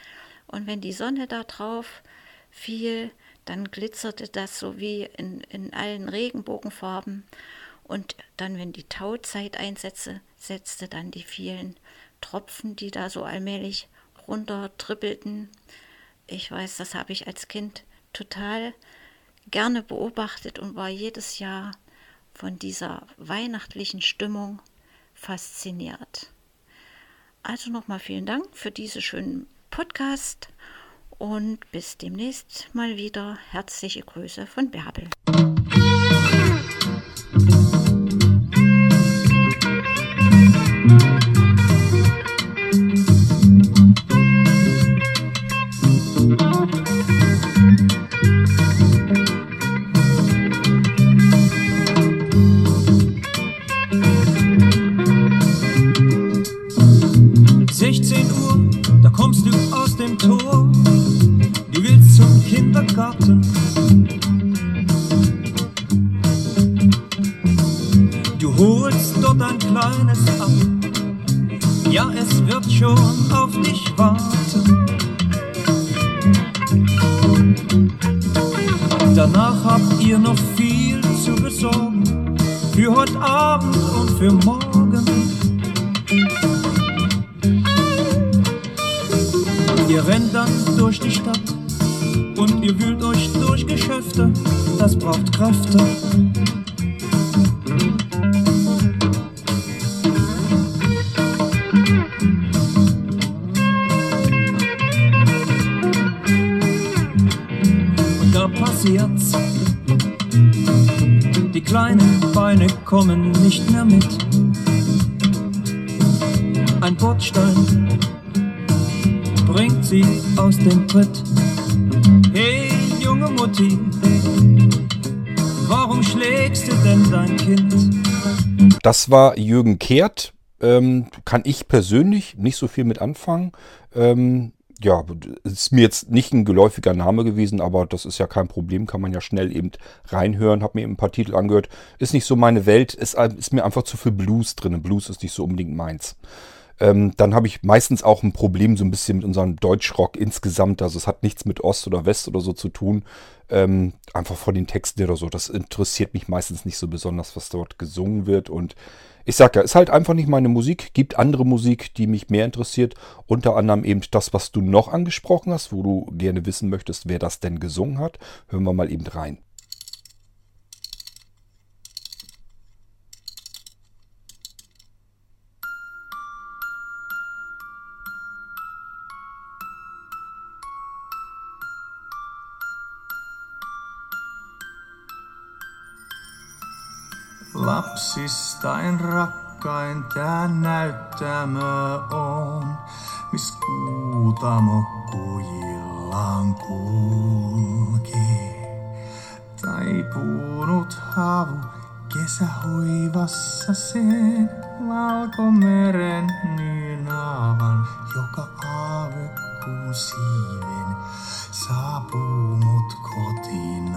Und wenn die Sonne da drauf fiel, dann glitzerte das so wie in, in allen Regenbogenfarben. Und dann, wenn die Tauzeit einsetzte, setzte dann die vielen Tropfen, die da so allmählich runter trippelten. Ich weiß, das habe ich als Kind total gerne beobachtet und war jedes Jahr von dieser weihnachtlichen Stimmung fasziniert. Also nochmal vielen Dank für diesen schönen Podcast und bis demnächst mal wieder. Herzliche Grüße von Bärbel. Ja es wird schon auf dich warten. Danach habt ihr noch viel zu besorgen, für heute Abend und für morgen. Ihr rennt dann durch die Stadt und ihr wühlt euch durch Geschäfte, das braucht Kräfte. Kommen nicht mehr mit. Ein Bordstein bringt sie aus dem Tritt. Hey, junge Mutti, warum schlägst du denn dein Kind? Das war Jürgen Kehrt. Ähm, kann ich persönlich nicht so viel mit anfangen. Ähm, ja, ist mir jetzt nicht ein geläufiger Name gewesen, aber das ist ja kein Problem, kann man ja schnell eben reinhören. Hab mir eben ein paar Titel angehört. Ist nicht so meine Welt, ist, ist mir einfach zu viel Blues drin. Blues ist nicht so unbedingt meins. Ähm, dann habe ich meistens auch ein Problem so ein bisschen mit unserem Deutschrock insgesamt. Also es hat nichts mit Ost oder West oder so zu tun. Ähm, einfach von den Texten oder so. Das interessiert mich meistens nicht so besonders, was dort gesungen wird. Und ich sag ja, ist halt einfach nicht meine Musik. Gibt andere Musik, die mich mehr interessiert. Unter anderem eben das, was du noch angesprochen hast, wo du gerne wissen möchtest, wer das denn gesungen hat. Hören wir mal eben rein. Lapsistain rakkain tää näyttämö on, mis kuutamo kujillaan kulkee. Taipunut havu kesähoivassa sen valkomeren nynaavan, joka aavekuun siiven saapuu mut kotiin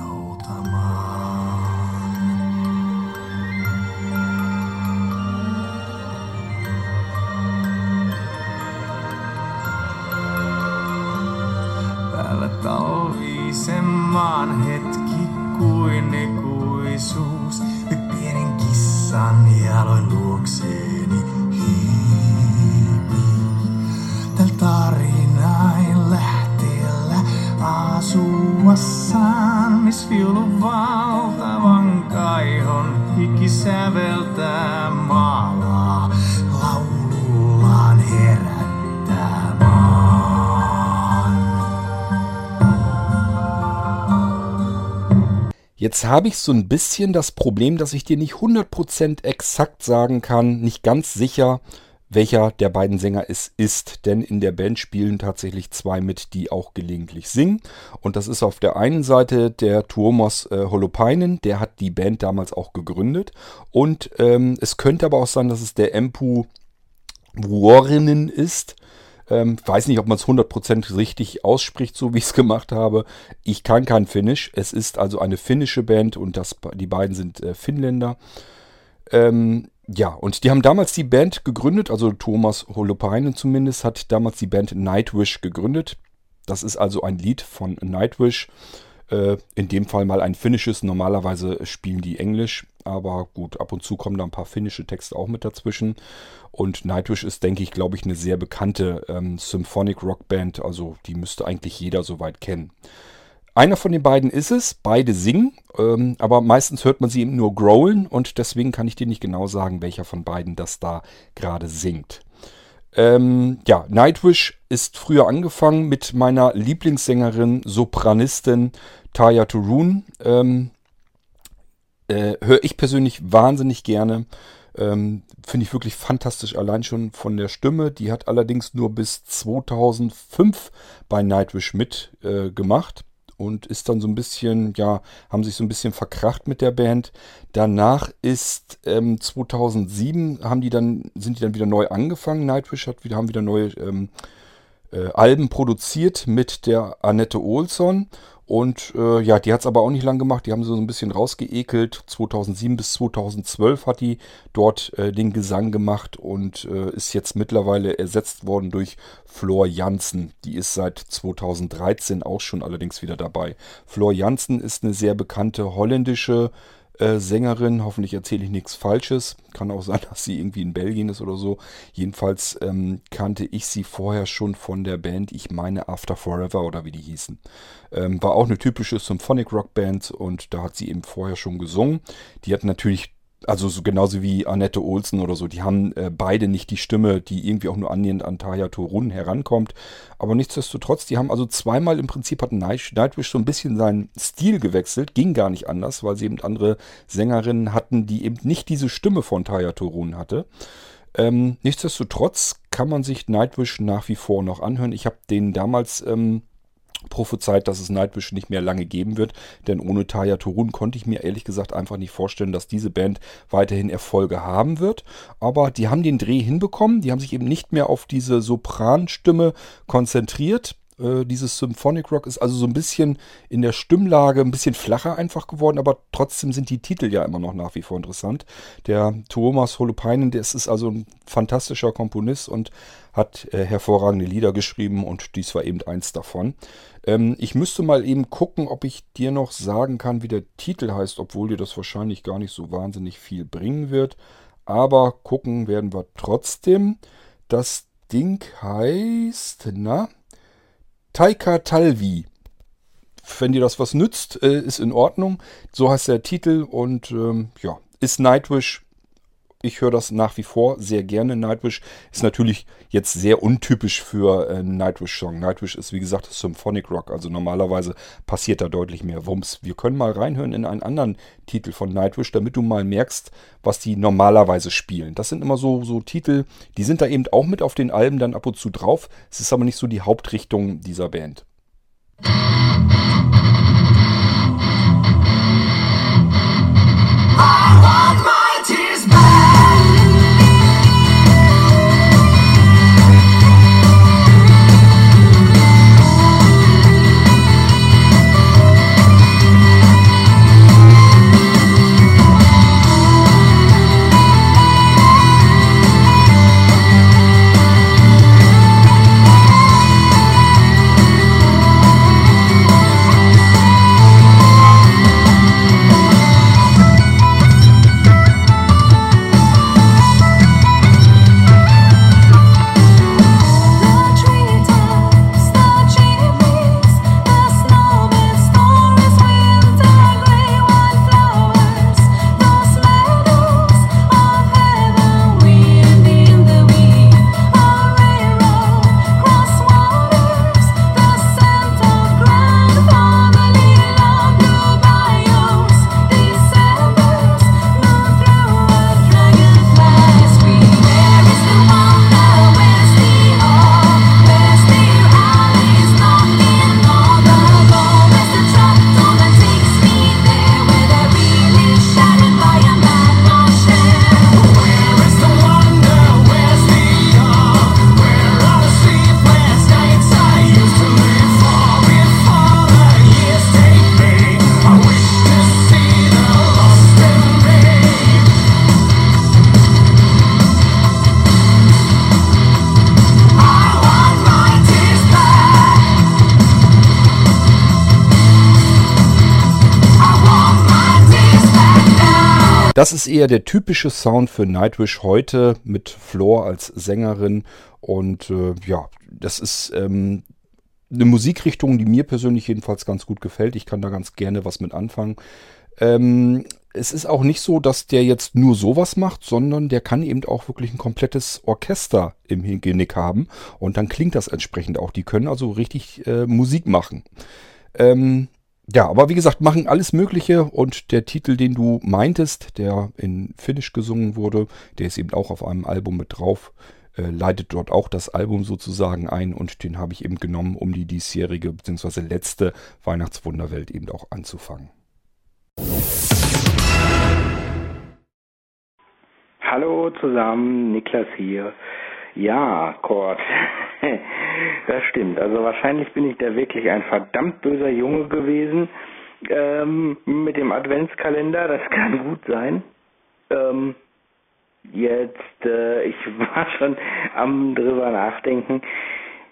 talvisen maan hetki kuin ikuisuus. Nyt pienen kissan jaloin luokseeni hiipi. Tällä tarinain lähteellä asuassaan, miss viulun valtavan kaihon hiki säveltää maalaa. Jetzt habe ich so ein bisschen das Problem, dass ich dir nicht 100% exakt sagen kann, nicht ganz sicher, welcher der beiden Sänger es ist. Denn in der Band spielen tatsächlich zwei mit, die auch gelegentlich singen. Und das ist auf der einen Seite der Tuomas äh, Holopainen, der hat die Band damals auch gegründet. Und ähm, es könnte aber auch sein, dass es der Empu Vuorinen ist. Ähm, weiß nicht, ob man es 100% richtig ausspricht, so wie ich es gemacht habe. Ich kann kein Finnisch. Es ist also eine finnische Band und das, die beiden sind äh, Finnländer. Ähm, ja, und die haben damals die Band gegründet, also Thomas Holopainen zumindest hat damals die Band Nightwish gegründet. Das ist also ein Lied von Nightwish. Äh, in dem Fall mal ein finnisches. Normalerweise spielen die Englisch, aber gut, ab und zu kommen da ein paar finnische Texte auch mit dazwischen. Und Nightwish ist, denke ich, glaube ich, eine sehr bekannte ähm, Symphonic Rock Band. Also die müsste eigentlich jeder soweit kennen. Einer von den beiden ist es, beide singen, ähm, aber meistens hört man sie eben nur growlen und deswegen kann ich dir nicht genau sagen, welcher von beiden das da gerade singt. Ähm, ja, Nightwish ist früher angefangen mit meiner Lieblingssängerin, Sopranistin Taya Turun. Ähm, äh, Höre ich persönlich wahnsinnig gerne. Ähm, Finde ich wirklich fantastisch, allein schon von der Stimme. Die hat allerdings nur bis 2005 bei Nightwish mitgemacht. Äh, und ist dann so ein bisschen, ja, haben sich so ein bisschen verkracht mit der Band. Danach ist ähm, 2007 haben die dann, sind die dann wieder neu angefangen. Nightwish hat wieder, haben wieder neue ähm, äh, Alben produziert mit der Annette Olson. Und äh, ja, die hat es aber auch nicht lang gemacht. Die haben sie so ein bisschen rausgeekelt. 2007 bis 2012 hat die dort äh, den Gesang gemacht und äh, ist jetzt mittlerweile ersetzt worden durch Flor Jansen. Die ist seit 2013 auch schon allerdings wieder dabei. Flor Jansen ist eine sehr bekannte holländische äh, Sängerin. Hoffentlich erzähle ich nichts Falsches. Kann auch sein, dass sie irgendwie in Belgien ist oder so. Jedenfalls ähm, kannte ich sie vorher schon von der Band, ich meine After Forever oder wie die hießen. Ähm, war auch eine typische Symphonic Rock Band und da hat sie eben vorher schon gesungen. Die hat natürlich also so genauso wie Annette Olsen oder so, die haben äh, beide nicht die Stimme, die irgendwie auch nur annähernd an Taya Torun herankommt. Aber nichtsdestotrotz, die haben also zweimal im Prinzip hat Nightwish so ein bisschen seinen Stil gewechselt, ging gar nicht anders, weil sie eben andere Sängerinnen hatten, die eben nicht diese Stimme von Taya Torun hatte. Ähm, nichtsdestotrotz kann man sich Nightwish nach wie vor noch anhören. Ich habe den damals ähm, prophezeit, dass es Nightwish nicht mehr lange geben wird, denn ohne Taya Torun konnte ich mir ehrlich gesagt einfach nicht vorstellen, dass diese Band weiterhin Erfolge haben wird. Aber die haben den Dreh hinbekommen, die haben sich eben nicht mehr auf diese Sopranstimme konzentriert. Äh, dieses Symphonic Rock ist also so ein bisschen in der Stimmlage ein bisschen flacher einfach geworden, aber trotzdem sind die Titel ja immer noch nach wie vor interessant. Der Thomas Holopainen, der ist also ein fantastischer Komponist und hat äh, hervorragende Lieder geschrieben und dies war eben eins davon. Ähm, ich müsste mal eben gucken, ob ich dir noch sagen kann, wie der Titel heißt, obwohl dir das wahrscheinlich gar nicht so wahnsinnig viel bringen wird. Aber gucken werden wir trotzdem. Das Ding heißt, na, Taika Talvi. Wenn dir das was nützt, äh, ist in Ordnung. So heißt der Titel und ähm, ja, ist Nightwish ich höre das nach wie vor sehr gerne. Nightwish ist natürlich jetzt sehr untypisch für äh, Nightwish-Song. Nightwish ist wie gesagt Symphonic Rock, also normalerweise passiert da deutlich mehr Wumms. Wir können mal reinhören in einen anderen Titel von Nightwish, damit du mal merkst, was die normalerweise spielen. Das sind immer so, so Titel, die sind da eben auch mit auf den Alben dann ab und zu drauf. Es ist aber nicht so die Hauptrichtung dieser Band. Das ist eher der typische Sound für Nightwish heute mit Floor als Sängerin. Und äh, ja, das ist ähm, eine Musikrichtung, die mir persönlich jedenfalls ganz gut gefällt. Ich kann da ganz gerne was mit anfangen. Ähm, es ist auch nicht so, dass der jetzt nur sowas macht, sondern der kann eben auch wirklich ein komplettes Orchester im Genick haben. Und dann klingt das entsprechend auch. Die können also richtig äh, Musik machen. Ähm, ja, aber wie gesagt, machen alles Mögliche und der Titel, den du meintest, der in Finnisch gesungen wurde, der ist eben auch auf einem Album mit drauf, äh, leitet dort auch das Album sozusagen ein und den habe ich eben genommen, um die diesjährige bzw. letzte Weihnachtswunderwelt eben auch anzufangen. Hallo zusammen, Niklas hier. Ja, Kurt. das stimmt. Also wahrscheinlich bin ich da wirklich ein verdammt böser Junge gewesen ähm, mit dem Adventskalender. Das kann gut sein. Ähm, jetzt, äh, ich war schon am drüber nachdenken.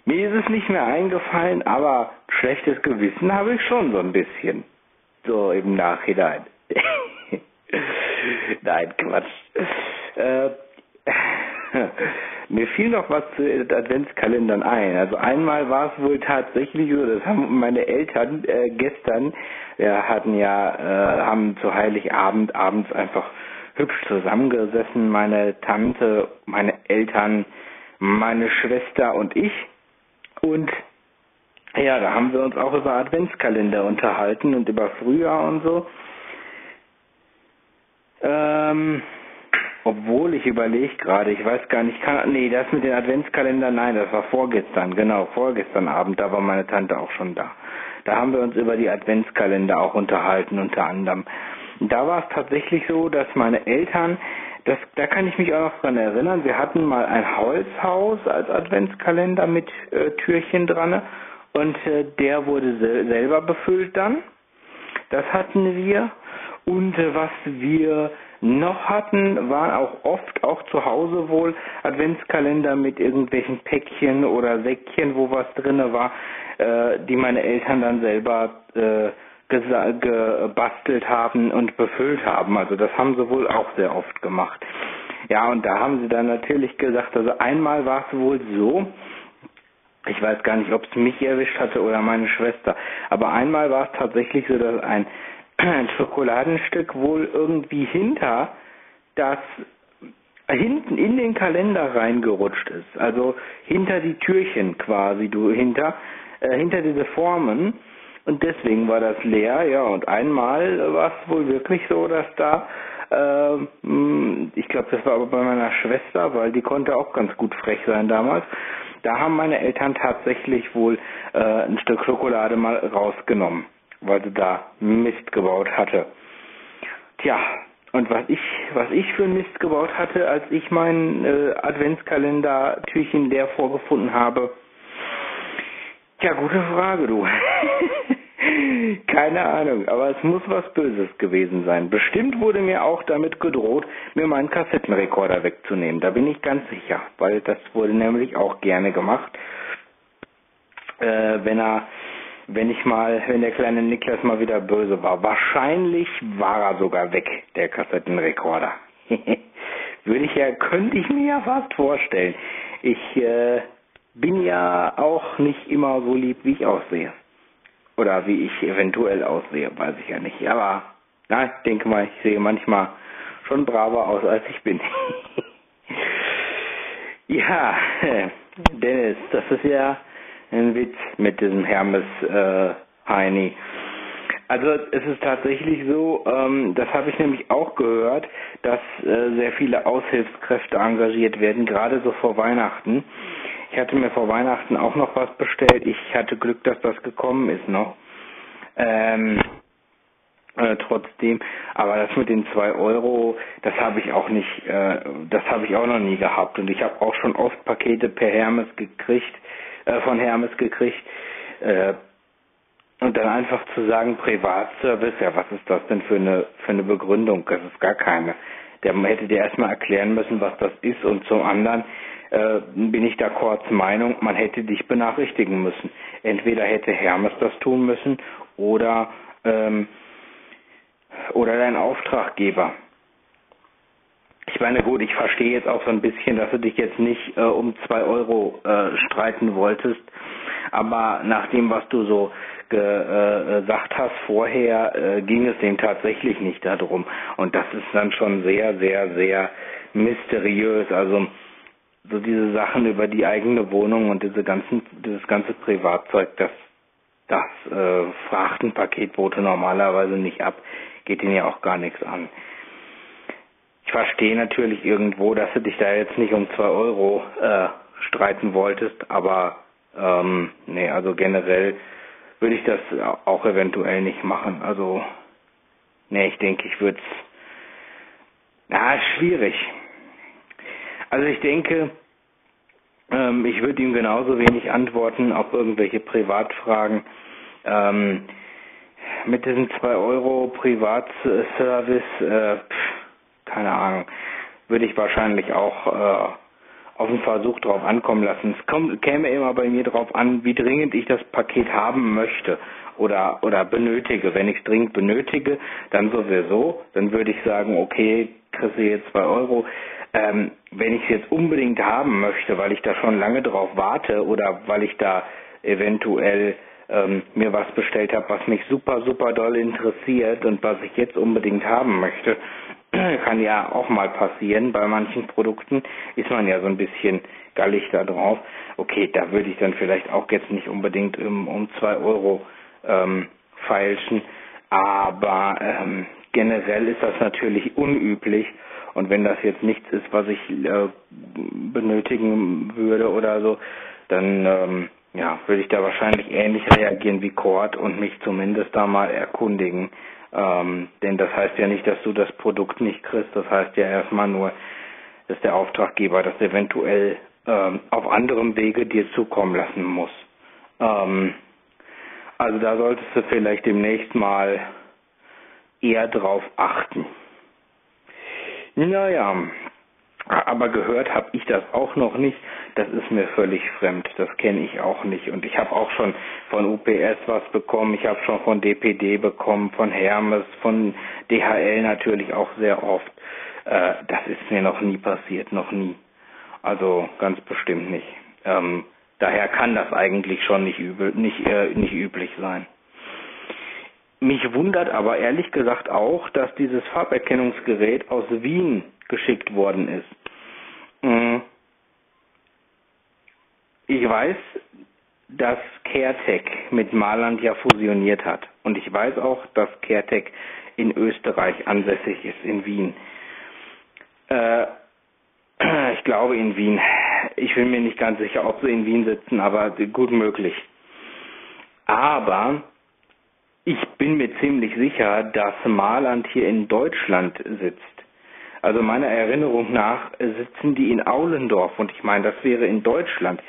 Mir ist es nicht mehr eingefallen, aber schlechtes Gewissen habe ich schon so ein bisschen. So im Nachhinein. Nein, Quatsch. Äh, mir fiel noch was zu Adventskalendern ein. Also einmal war es wohl tatsächlich so, das haben meine Eltern äh, gestern, wir hatten ja, äh, haben zu Heiligabend abends einfach hübsch zusammengesessen, meine Tante, meine Eltern, meine Schwester und ich. Und ja, da haben wir uns auch über Adventskalender unterhalten und über Frühjahr und so. Ähm, obwohl ich überlege gerade, ich weiß gar nicht, kann, nee, das mit den Adventskalendern, nein, das war vorgestern, genau, vorgestern Abend, da war meine Tante auch schon da. Da haben wir uns über die Adventskalender auch unterhalten, unter anderem. Da war es tatsächlich so, dass meine Eltern, das, da kann ich mich auch noch dran erinnern, wir hatten mal ein Holzhaus als Adventskalender mit äh, Türchen dran und äh, der wurde sel selber befüllt dann. Das hatten wir. Und äh, was wir noch hatten, waren auch oft, auch zu Hause wohl, Adventskalender mit irgendwelchen Päckchen oder Säckchen, wo was drinne war, äh, die meine Eltern dann selber äh, gebastelt haben und befüllt haben. Also das haben sie wohl auch sehr oft gemacht. Ja, und da haben sie dann natürlich gesagt, also einmal war es wohl so, ich weiß gar nicht, ob es mich erwischt hatte oder meine Schwester, aber einmal war es tatsächlich so, dass ein ein Schokoladenstück wohl irgendwie hinter das hinten in den Kalender reingerutscht ist. Also hinter die Türchen quasi, du hinter äh, hinter diese Formen und deswegen war das leer, ja, und einmal war es wohl wirklich so, dass da äh, ich glaube, das war aber bei meiner Schwester, weil die konnte auch ganz gut frech sein damals. Da haben meine Eltern tatsächlich wohl äh, ein Stück Schokolade mal rausgenommen weil sie da Mist gebaut hatte. Tja, und was ich, was ich für Mist gebaut hatte, als ich mein äh, Adventskalender-Türchen leer vorgefunden habe. Tja, gute Frage, du. Keine Ahnung, aber es muss was Böses gewesen sein. Bestimmt wurde mir auch damit gedroht, mir meinen Kassettenrekorder wegzunehmen. Da bin ich ganz sicher, weil das wurde nämlich auch gerne gemacht. Äh, wenn er wenn ich mal, wenn der kleine Niklas mal wieder böse war. Wahrscheinlich war er sogar weg, der Kassettenrekorder. Würde ich ja, könnte ich mir ja fast vorstellen. Ich äh, bin ja auch nicht immer so lieb, wie ich aussehe. Oder wie ich eventuell aussehe, weiß ich ja nicht. Aber na, ich denke mal, ich sehe manchmal schon braver aus, als ich bin. ja, Dennis, das ist ja ein Witz mit diesem Hermes äh, Heini. Also es ist tatsächlich so, ähm, das habe ich nämlich auch gehört, dass äh, sehr viele Aushilfskräfte engagiert werden, gerade so vor Weihnachten. Ich hatte mir vor Weihnachten auch noch was bestellt. Ich hatte Glück, dass das gekommen ist noch. Ähm, äh, trotzdem, aber das mit den zwei Euro, das habe ich auch nicht, äh, das habe ich auch noch nie gehabt. Und ich habe auch schon oft Pakete per Hermes gekriegt, äh, von Hermes gekriegt. Äh, und dann einfach zu sagen, Privatservice, ja, was ist das denn für eine, für eine Begründung? Das ist gar keine. Der hätte dir erstmal erklären müssen, was das ist. Und zum anderen äh, bin ich da kurz Meinung, man hätte dich benachrichtigen müssen. Entweder hätte Hermes das tun müssen oder, ähm, oder dein Auftraggeber. Meine, gut, ich verstehe jetzt auch so ein bisschen, dass du dich jetzt nicht äh, um zwei Euro äh, streiten wolltest, aber nach dem, was du so äh, gesagt hast vorher, äh, ging es dem tatsächlich nicht darum. Und das ist dann schon sehr, sehr, sehr mysteriös. Also so diese Sachen über die eigene Wohnung und diese ganzen, dieses ganze Privatzeug, das, das äh, Frachtenpaketboote normalerweise nicht ab, geht ihnen ja auch gar nichts an. Verstehe natürlich irgendwo, dass du dich da jetzt nicht um zwei Euro äh, streiten wolltest, aber ähm, nee, also generell würde ich das auch eventuell nicht machen. Also, nee, ich denke, ich würde es. Na, schwierig. Also ich denke, Ähm, ich würde ihm genauso wenig antworten auf irgendwelche Privatfragen. Ähm, mit diesem 2 Euro Privatservice, äh, keine Ahnung, würde ich wahrscheinlich auch äh, auf den Versuch drauf ankommen lassen. Es kommt, käme immer bei mir drauf an, wie dringend ich das Paket haben möchte oder, oder benötige. Wenn ich es dringend benötige, dann sowieso. Dann würde ich sagen, okay, kriegst du jetzt 2 Euro. Ähm, wenn ich es jetzt unbedingt haben möchte, weil ich da schon lange drauf warte oder weil ich da eventuell ähm, mir was bestellt habe, was mich super, super doll interessiert und was ich jetzt unbedingt haben möchte, kann ja auch mal passieren. Bei manchen Produkten ist man ja so ein bisschen gallig da drauf. Okay, da würde ich dann vielleicht auch jetzt nicht unbedingt um, um zwei Euro ähm, feilschen, aber ähm, generell ist das natürlich unüblich. Und wenn das jetzt nichts ist, was ich äh, benötigen würde oder so, dann ähm, ja, würde ich da wahrscheinlich ähnlich reagieren wie Cord und mich zumindest da mal erkundigen. Ähm, denn das heißt ja nicht, dass du das Produkt nicht kriegst. Das heißt ja erstmal nur, dass der Auftraggeber das eventuell ähm, auf anderem Wege dir zukommen lassen muss. Ähm, also da solltest du vielleicht demnächst mal eher drauf achten. Naja, aber gehört habe ich das auch noch nicht. Das ist mir völlig fremd. Das kenne ich auch nicht. Und ich habe auch schon von UPS was bekommen. Ich habe schon von DPD bekommen, von Hermes, von DHL natürlich auch sehr oft. Äh, das ist mir noch nie passiert, noch nie. Also ganz bestimmt nicht. Ähm, daher kann das eigentlich schon nicht, übel, nicht, äh, nicht üblich sein. Mich wundert aber ehrlich gesagt auch, dass dieses Farberkennungsgerät aus Wien geschickt worden ist. Mhm. Ich weiß, dass CareTech mit Marland ja fusioniert hat. Und ich weiß auch, dass CareTech in Österreich ansässig ist, in Wien. Äh, ich glaube in Wien. Ich bin mir nicht ganz sicher, ob sie in Wien sitzen, aber gut möglich. Aber ich bin mir ziemlich sicher, dass Marland hier in Deutschland sitzt. Also meiner Erinnerung nach sitzen die in Aulendorf und ich meine, das wäre in Deutschland.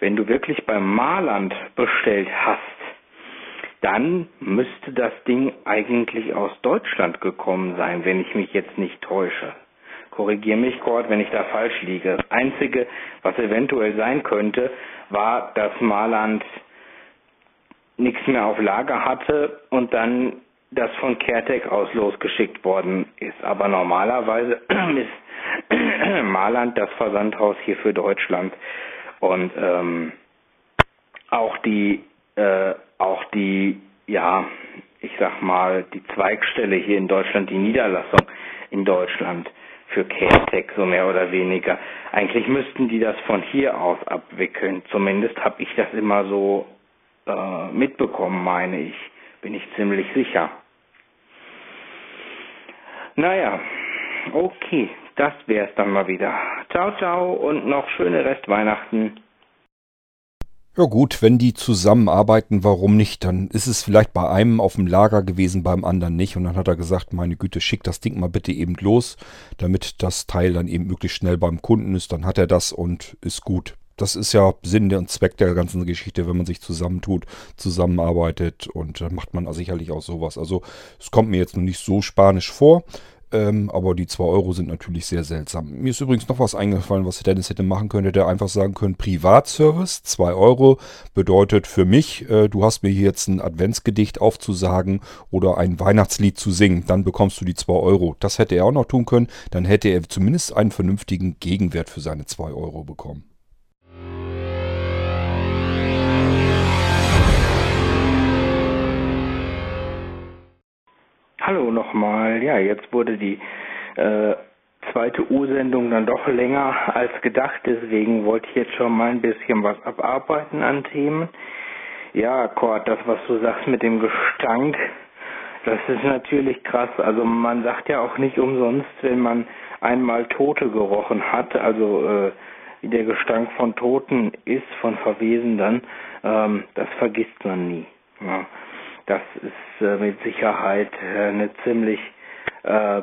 Wenn du wirklich beim Marland bestellt hast, dann müsste das Ding eigentlich aus Deutschland gekommen sein, wenn ich mich jetzt nicht täusche. Korrigiere mich, Kurt, wenn ich da falsch liege. Das Einzige, was eventuell sein könnte, war, dass Marland nichts mehr auf Lager hatte und dann das von CareTech aus losgeschickt worden ist. Aber normalerweise ist Marland das Versandhaus hier für Deutschland und ähm, auch die äh, auch die ja ich sag mal die Zweigstelle hier in Deutschland, die Niederlassung in Deutschland für CareTech so mehr oder weniger. Eigentlich müssten die das von hier aus abwickeln. Zumindest habe ich das immer so äh, mitbekommen, meine ich. Bin ich ziemlich sicher. Naja, okay, das wär's dann mal wieder. Ciao, ciao und noch schöne Restweihnachten. Ja gut, wenn die zusammenarbeiten, warum nicht? Dann ist es vielleicht bei einem auf dem Lager gewesen, beim anderen nicht. Und dann hat er gesagt, meine Güte, schick das Ding mal bitte eben los, damit das Teil dann eben möglichst schnell beim Kunden ist. Dann hat er das und ist gut. Das ist ja Sinn und Zweck der ganzen Geschichte, wenn man sich zusammentut, zusammenarbeitet und äh, macht man sicherlich auch sowas. Also es kommt mir jetzt noch nicht so spanisch vor. Ähm, aber die 2 Euro sind natürlich sehr seltsam. Mir ist übrigens noch was eingefallen, was Dennis hätte machen können. Hätte einfach sagen können, Privatservice, 2 Euro bedeutet für mich, äh, du hast mir hier jetzt ein Adventsgedicht aufzusagen oder ein Weihnachtslied zu singen. Dann bekommst du die 2 Euro. Das hätte er auch noch tun können. Dann hätte er zumindest einen vernünftigen Gegenwert für seine 2 Euro bekommen. Hallo nochmal. Ja, jetzt wurde die äh, zweite U-Sendung dann doch länger als gedacht, deswegen wollte ich jetzt schon mal ein bisschen was abarbeiten an Themen. Ja, Kurt, das, was du sagst mit dem Gestank, das ist natürlich krass. Also man sagt ja auch nicht umsonst, wenn man einmal Tote gerochen hat, also äh, der Gestank von Toten ist, von Verwesenden, ähm, das vergisst man nie. Ja. Das ist äh, mit Sicherheit äh, eine ziemlich äh,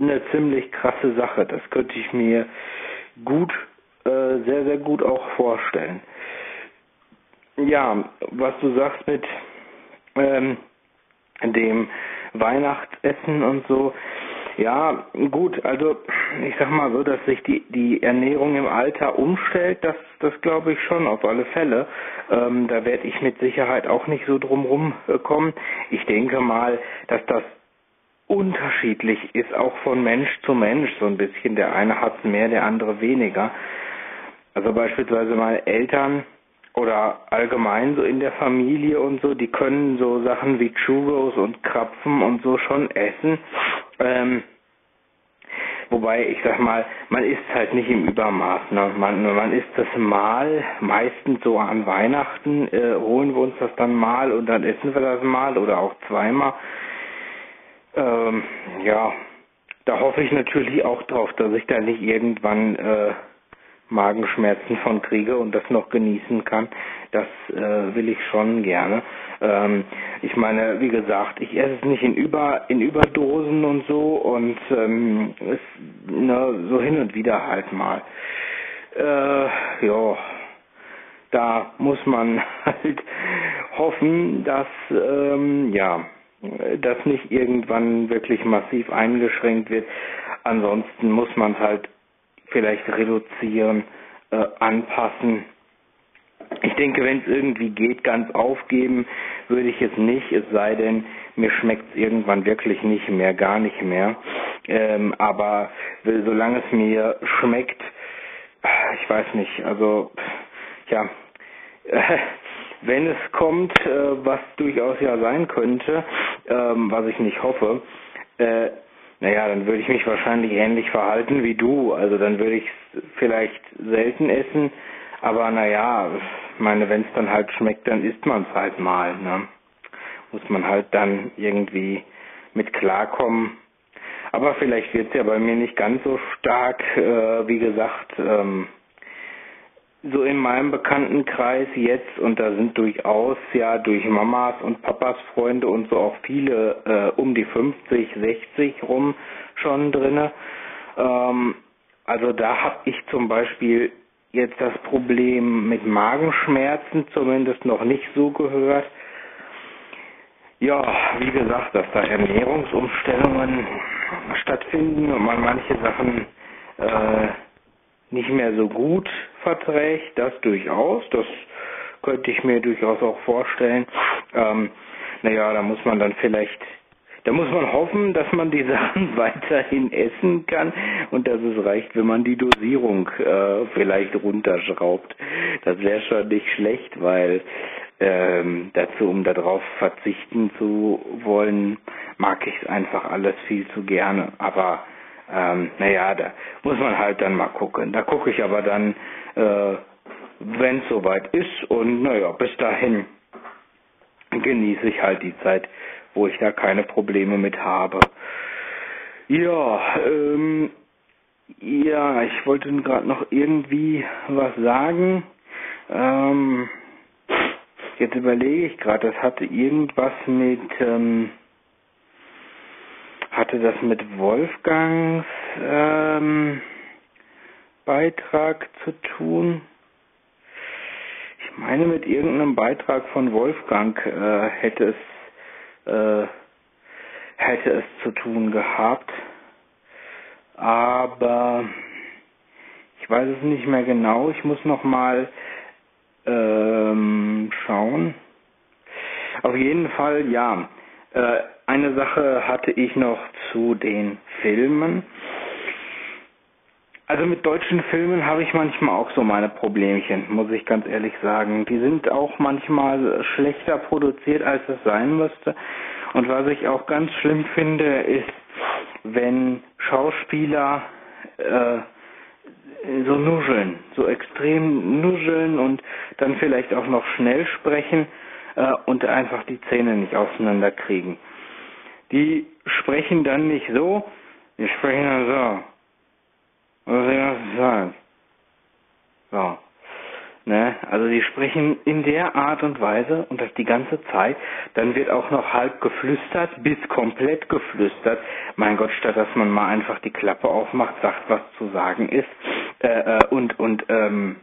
eine ziemlich krasse Sache. Das könnte ich mir gut äh, sehr, sehr gut auch vorstellen. Ja, was du sagst mit ähm, dem Weihnachtsessen und so, ja, gut, also ich sag mal so, dass sich die, die Ernährung im Alter umstellt, das, das glaube ich schon auf alle Fälle. Ähm, da werde ich mit Sicherheit auch nicht so drumrum äh, kommen. Ich denke mal, dass das unterschiedlich ist, auch von Mensch zu Mensch so ein bisschen. Der eine hat mehr, der andere weniger. Also beispielsweise meine Eltern oder allgemein so in der Familie und so, die können so Sachen wie Churros und Krapfen und so schon essen. Ähm, wobei, ich sag mal, man isst halt nicht im Übermaß. Ne? Man, man isst das mal, meistens so an Weihnachten, äh, holen wir uns das dann mal und dann essen wir das mal oder auch zweimal. Ähm, ja, da hoffe ich natürlich auch drauf, dass ich da nicht irgendwann äh, Magenschmerzen von kriege und das noch genießen kann. Das äh, will ich schon gerne. Ähm, ich meine, wie gesagt, ich esse es nicht in Über in Überdosen und so und ähm, es, ne, so hin und wieder halt mal. Äh, ja, da muss man halt hoffen, dass ähm, ja das nicht irgendwann wirklich massiv eingeschränkt wird. Ansonsten muss man halt vielleicht reduzieren, äh, anpassen. Ich denke, wenn es irgendwie geht, ganz aufgeben würde ich es nicht, es sei denn, mir schmeckt es irgendwann wirklich nicht mehr, gar nicht mehr. Ähm, aber solange es mir schmeckt, ich weiß nicht, also ja, äh, wenn es kommt, äh, was durchaus ja sein könnte, ähm, was ich nicht hoffe, äh, naja, dann würde ich mich wahrscheinlich ähnlich verhalten wie du. Also dann würde ich es vielleicht selten essen, aber naja, meine, wenn es dann halt schmeckt, dann isst man es halt mal. Ne? Muss man halt dann irgendwie mit klarkommen. Aber vielleicht wird es ja bei mir nicht ganz so stark, äh, wie gesagt, ähm, so in meinem Bekanntenkreis jetzt, und da sind durchaus ja durch Mamas und Papas Freunde und so auch viele äh, um die 50, 60 rum schon drinne. Ähm, also da habe ich zum Beispiel jetzt das Problem mit Magenschmerzen zumindest noch nicht so gehört. Ja, wie gesagt, dass da Ernährungsumstellungen stattfinden und man manche Sachen äh, nicht mehr so gut verträgt, das durchaus, das könnte ich mir durchaus auch vorstellen. Ähm, naja, da muss man dann vielleicht, da muss man hoffen, dass man die Sachen weiterhin essen kann und dass es reicht, wenn man die Dosierung äh, vielleicht runterschraubt. Das wäre schon nicht schlecht, weil ähm, dazu, um darauf verzichten zu wollen, mag ich es einfach alles viel zu gerne. Aber ähm, naja, da muss man halt dann mal gucken. Da gucke ich aber dann, äh, wenn es soweit ist und naja, bis dahin genieße ich halt die Zeit, wo ich da keine Probleme mit habe. Ja, ähm, ja, ich wollte gerade noch irgendwie was sagen. Ähm, jetzt überlege ich gerade, das hatte irgendwas mit, ähm, hatte das mit Wolfgangs ähm, Beitrag zu tun? Ich meine, mit irgendeinem Beitrag von Wolfgang äh, hätte es äh, hätte es zu tun gehabt, aber ich weiß es nicht mehr genau. Ich muss noch mal ähm, schauen. Auf jeden Fall, ja. Äh, eine Sache hatte ich noch zu den Filmen. Also mit deutschen Filmen habe ich manchmal auch so meine Problemchen, muss ich ganz ehrlich sagen. Die sind auch manchmal schlechter produziert, als es sein müsste. Und was ich auch ganz schlimm finde, ist, wenn Schauspieler äh, so nuscheln, so extrem nuscheln und dann vielleicht auch noch schnell sprechen äh, und einfach die Zähne nicht auseinanderkriegen die sprechen dann nicht so, die sprechen dann so. Was soll ich das sagen? So. Ne? Also die sprechen in der Art und Weise und das die ganze Zeit. Dann wird auch noch halb geflüstert, bis komplett geflüstert. Mein Gott, statt dass man mal einfach die Klappe aufmacht, sagt, was zu sagen ist äh, äh, und und ähm,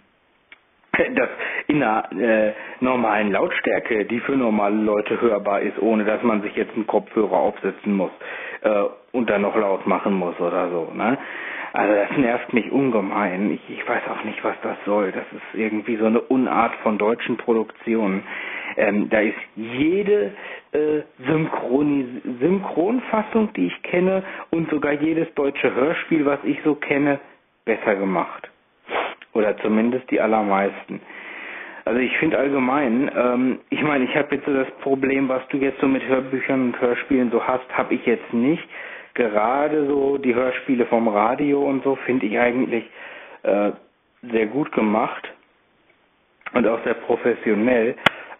das in einer äh, normalen Lautstärke, die für normale Leute hörbar ist, ohne dass man sich jetzt einen Kopfhörer aufsetzen muss äh, und dann noch laut machen muss oder so. Ne? Also das nervt mich ungemein. Ich, ich weiß auch nicht, was das soll. Das ist irgendwie so eine Unart von deutschen Produktionen. Ähm, da ist jede äh, Synchronfassung, die ich kenne, und sogar jedes deutsche Hörspiel, was ich so kenne, besser gemacht. Oder zumindest die allermeisten. Also ich finde allgemein, ähm, ich meine, ich habe jetzt so das Problem, was du jetzt so mit Hörbüchern und Hörspielen so hast, habe ich jetzt nicht. Gerade so die Hörspiele vom Radio und so finde ich eigentlich äh, sehr gut gemacht und auch sehr professionell.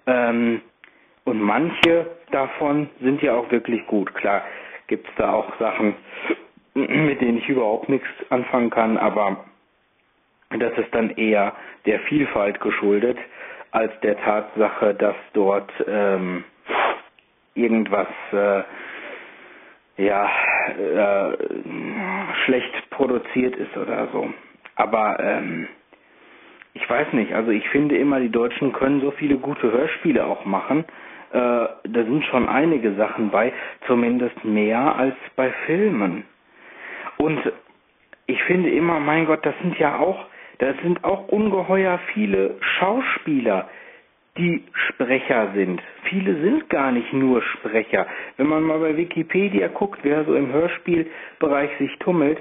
Ähm, und manche davon sind ja auch wirklich gut. Klar gibt es da auch Sachen, mit denen ich überhaupt nichts anfangen kann, aber das ist dann eher der Vielfalt geschuldet als der Tatsache, dass dort ähm, irgendwas äh, ja äh, schlecht produziert ist oder so. Aber ähm, ich weiß nicht, also ich finde immer, die Deutschen können so viele gute Hörspiele auch machen. Äh, da sind schon einige Sachen bei, zumindest mehr als bei Filmen. Und ich finde immer, mein Gott, das sind ja auch das sind auch ungeheuer viele Schauspieler, die Sprecher sind. Viele sind gar nicht nur Sprecher. Wenn man mal bei Wikipedia guckt, wer so im Hörspielbereich sich tummelt,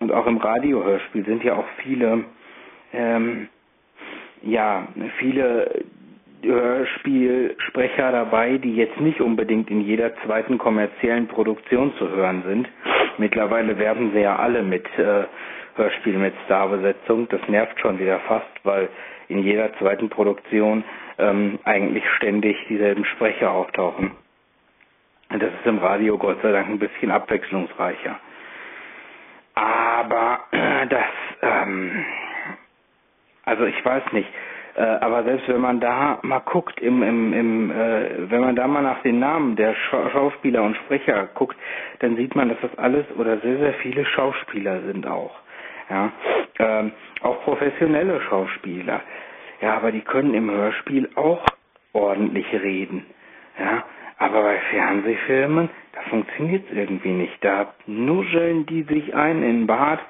und auch im Radiohörspiel sind ja auch viele, ähm, ja, viele Hörspielsprecher dabei, die jetzt nicht unbedingt in jeder zweiten kommerziellen Produktion zu hören sind. Mittlerweile werben sie ja alle mit äh, Hörspiel mit Starbesetzung. Das nervt schon wieder fast, weil in jeder zweiten Produktion ähm, eigentlich ständig dieselben Sprecher auftauchen. Das ist im Radio Gott sei Dank ein bisschen abwechslungsreicher. Aber äh, das, ähm, also ich weiß nicht, äh, aber selbst wenn man da mal guckt, im, im, im, äh, wenn man da mal nach den Namen der Scha Schauspieler und Sprecher guckt, dann sieht man, dass das alles oder sehr, sehr viele Schauspieler sind auch. Ja, ähm, auch professionelle Schauspieler. Ja, aber die können im Hörspiel auch ordentlich reden. Ja, aber bei Fernsehfilmen, da funktioniert es irgendwie nicht. Da nuscheln die sich ein in den Bart,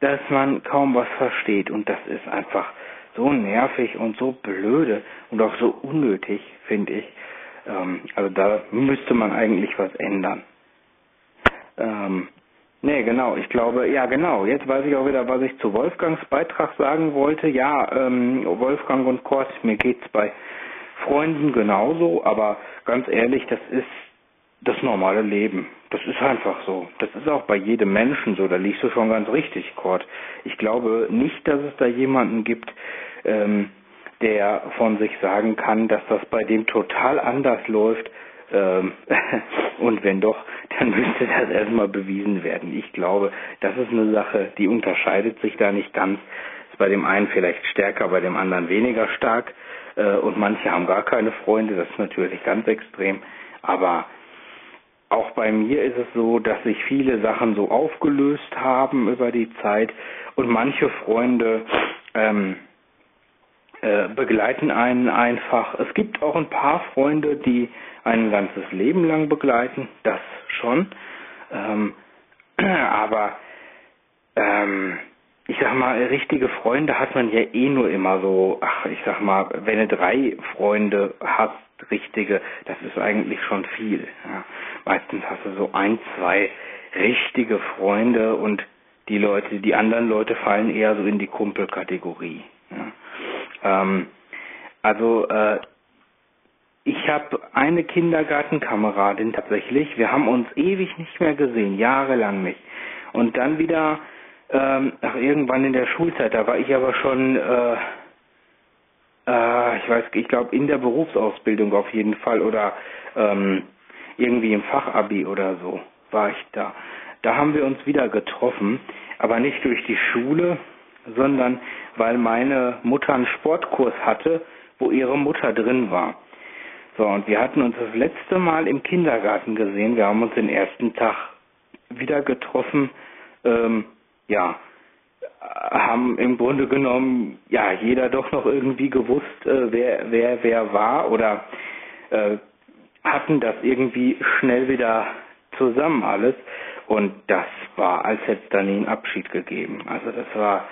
dass man kaum was versteht. Und das ist einfach so nervig und so blöde und auch so unnötig, finde ich. Ähm, also da müsste man eigentlich was ändern. Ähm, Nee, genau. Ich glaube, ja, genau. Jetzt weiß ich auch wieder, was ich zu Wolfgangs Beitrag sagen wollte. Ja, ähm, Wolfgang und Kurt, mir geht's bei Freunden genauso, aber ganz ehrlich, das ist das normale Leben. Das ist einfach so. Das ist auch bei jedem Menschen so. Da liegst du schon ganz richtig, Kurt. Ich glaube nicht, dass es da jemanden gibt, ähm, der von sich sagen kann, dass das bei dem total anders läuft. Ähm, und wenn doch, dann müsste das erstmal bewiesen werden. Ich glaube, das ist eine Sache, die unterscheidet sich da nicht ganz. Ist bei dem einen vielleicht stärker, bei dem anderen weniger stark. Äh, und manche haben gar keine Freunde, das ist natürlich ganz extrem. Aber auch bei mir ist es so, dass sich viele Sachen so aufgelöst haben über die Zeit und manche Freunde ähm, äh, begleiten einen einfach. Es gibt auch ein paar Freunde, die ein ganzes Leben lang begleiten, das schon. Ähm, aber ähm, ich sag mal, richtige Freunde hat man ja eh nur immer so, ach, ich sag mal, wenn du drei Freunde hast, richtige, das ist eigentlich schon viel. Ja. Meistens hast du so ein, zwei richtige Freunde und die Leute, die anderen Leute fallen eher so in die Kumpelkategorie. Ja. Ähm, also äh, ich habe eine Kindergartenkameradin tatsächlich. Wir haben uns ewig nicht mehr gesehen, jahrelang nicht. Und dann wieder, ähm, ach, irgendwann in der Schulzeit, da war ich aber schon, äh, äh, ich weiß, ich glaube in der Berufsausbildung auf jeden Fall oder ähm, irgendwie im Fachabi oder so war ich da. Da haben wir uns wieder getroffen, aber nicht durch die Schule, sondern weil meine Mutter einen Sportkurs hatte, wo ihre Mutter drin war. So, und wir hatten uns das letzte Mal im Kindergarten gesehen. Wir haben uns den ersten Tag wieder getroffen. Ähm, ja, haben im Grunde genommen ja jeder doch noch irgendwie gewusst, äh, wer wer wer war oder äh, hatten das irgendwie schnell wieder zusammen alles und das war, als hätte es dann einen Abschied gegeben. Also das war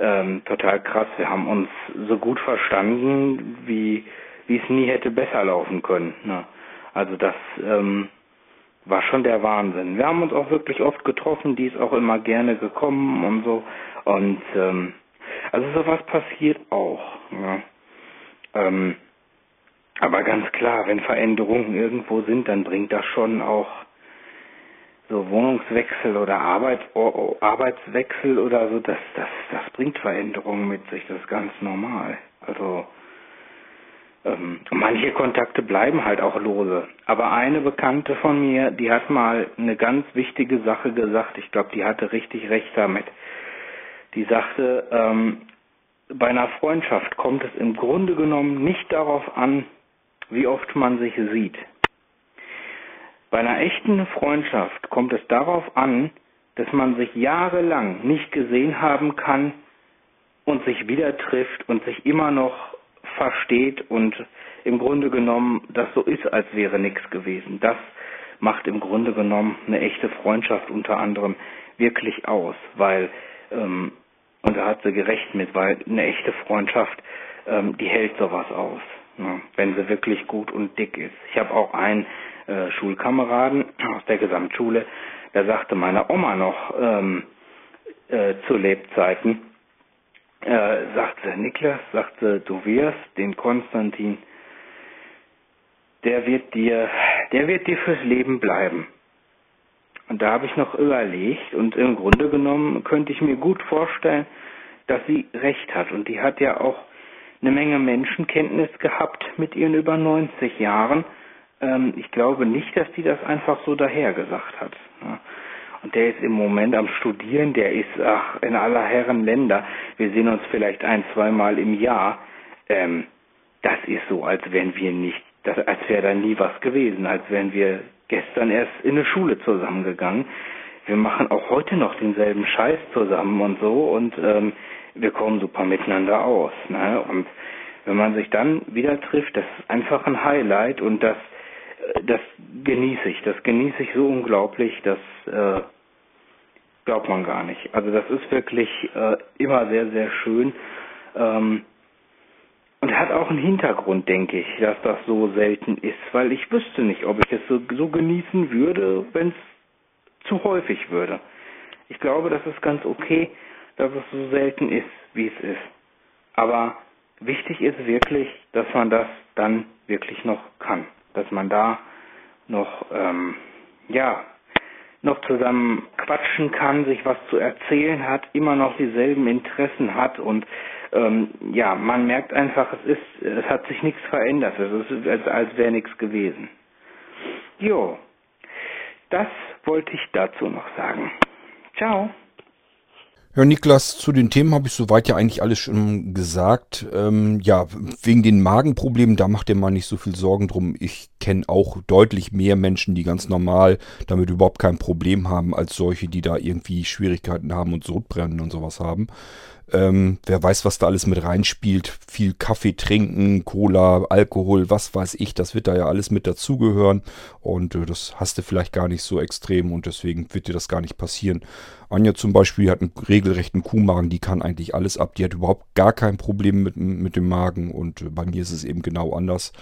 ähm, total krass. Wir haben uns so gut verstanden, wie wie es nie hätte besser laufen können. Ne? Also das ähm, war schon der Wahnsinn. Wir haben uns auch wirklich oft getroffen, die ist auch immer gerne gekommen und so. Und ähm, also sowas passiert auch. Ja. Ähm, aber ganz klar, wenn Veränderungen irgendwo sind, dann bringt das schon auch so Wohnungswechsel oder Arbeit, Arbeitswechsel oder so, das, das, das bringt Veränderungen mit sich, das ist ganz normal. Also ähm, manche Kontakte bleiben halt auch lose. Aber eine Bekannte von mir, die hat mal eine ganz wichtige Sache gesagt. Ich glaube, die hatte richtig recht damit. Die sagte, ähm, bei einer Freundschaft kommt es im Grunde genommen nicht darauf an, wie oft man sich sieht. Bei einer echten Freundschaft kommt es darauf an, dass man sich jahrelang nicht gesehen haben kann und sich wieder trifft und sich immer noch versteht und im Grunde genommen das so ist, als wäre nichts gewesen. Das macht im Grunde genommen eine echte Freundschaft unter anderem wirklich aus, weil, ähm, und da hat sie gerecht mit, weil eine echte Freundschaft, ähm, die hält sowas aus, ne, wenn sie wirklich gut und dick ist. Ich habe auch einen äh, Schulkameraden aus der Gesamtschule, der sagte meiner Oma noch ähm, äh, zu Lebzeiten, äh, sagte Niklas, sagte, du wirst den Konstantin, der wird dir, der wird dir fürs Leben bleiben. Und da habe ich noch überlegt und im Grunde genommen könnte ich mir gut vorstellen, dass sie recht hat. Und die hat ja auch eine Menge Menschenkenntnis gehabt mit ihren über 90 Jahren. Ähm, ich glaube nicht, dass die das einfach so dahergesagt hat. Und der ist im Moment am Studieren, der ist ach, in aller Herren Länder. Wir sehen uns vielleicht ein, zweimal im Jahr. Ähm, das ist so, als wären wir nicht, als wäre da nie was gewesen, als wären wir gestern erst in eine Schule zusammengegangen. Wir machen auch heute noch denselben Scheiß zusammen und so und ähm, wir kommen super miteinander aus. Ne? Und wenn man sich dann wieder trifft, das ist einfach ein Highlight und das, äh, das genieße ich. Das genieße ich so unglaublich, dass äh, glaubt man gar nicht. Also das ist wirklich äh, immer sehr, sehr schön. Ähm, und hat auch einen Hintergrund, denke ich, dass das so selten ist, weil ich wüsste nicht, ob ich es so, so genießen würde, wenn es zu häufig würde. Ich glaube, das ist ganz okay, dass es so selten ist, wie es ist. Aber wichtig ist wirklich, dass man das dann wirklich noch kann, dass man da noch ähm, ja noch zusammen quatschen kann, sich was zu erzählen hat, immer noch dieselben Interessen hat und ähm, ja, man merkt einfach, es ist, es hat sich nichts verändert, es ist als, als wäre nichts gewesen. Jo, das wollte ich dazu noch sagen. Ciao. Ja, Niklas, zu den Themen habe ich soweit ja eigentlich alles schon gesagt. Ähm, ja, wegen den Magenproblemen, da macht ihr mal nicht so viel Sorgen drum. Ich kenne auch deutlich mehr Menschen, die ganz normal damit überhaupt kein Problem haben, als solche, die da irgendwie Schwierigkeiten haben und Sodbrennen und sowas haben. Ähm, wer weiß, was da alles mit reinspielt. Viel Kaffee trinken, Cola, Alkohol, was weiß ich. Das wird da ja alles mit dazugehören. Und äh, das hast du vielleicht gar nicht so extrem und deswegen wird dir das gar nicht passieren. Anja zum Beispiel hat einen regelrechten Kuhmagen, die kann eigentlich alles ab. Die hat überhaupt gar kein Problem mit, mit dem Magen und äh, bei mir ist es eben genau anders.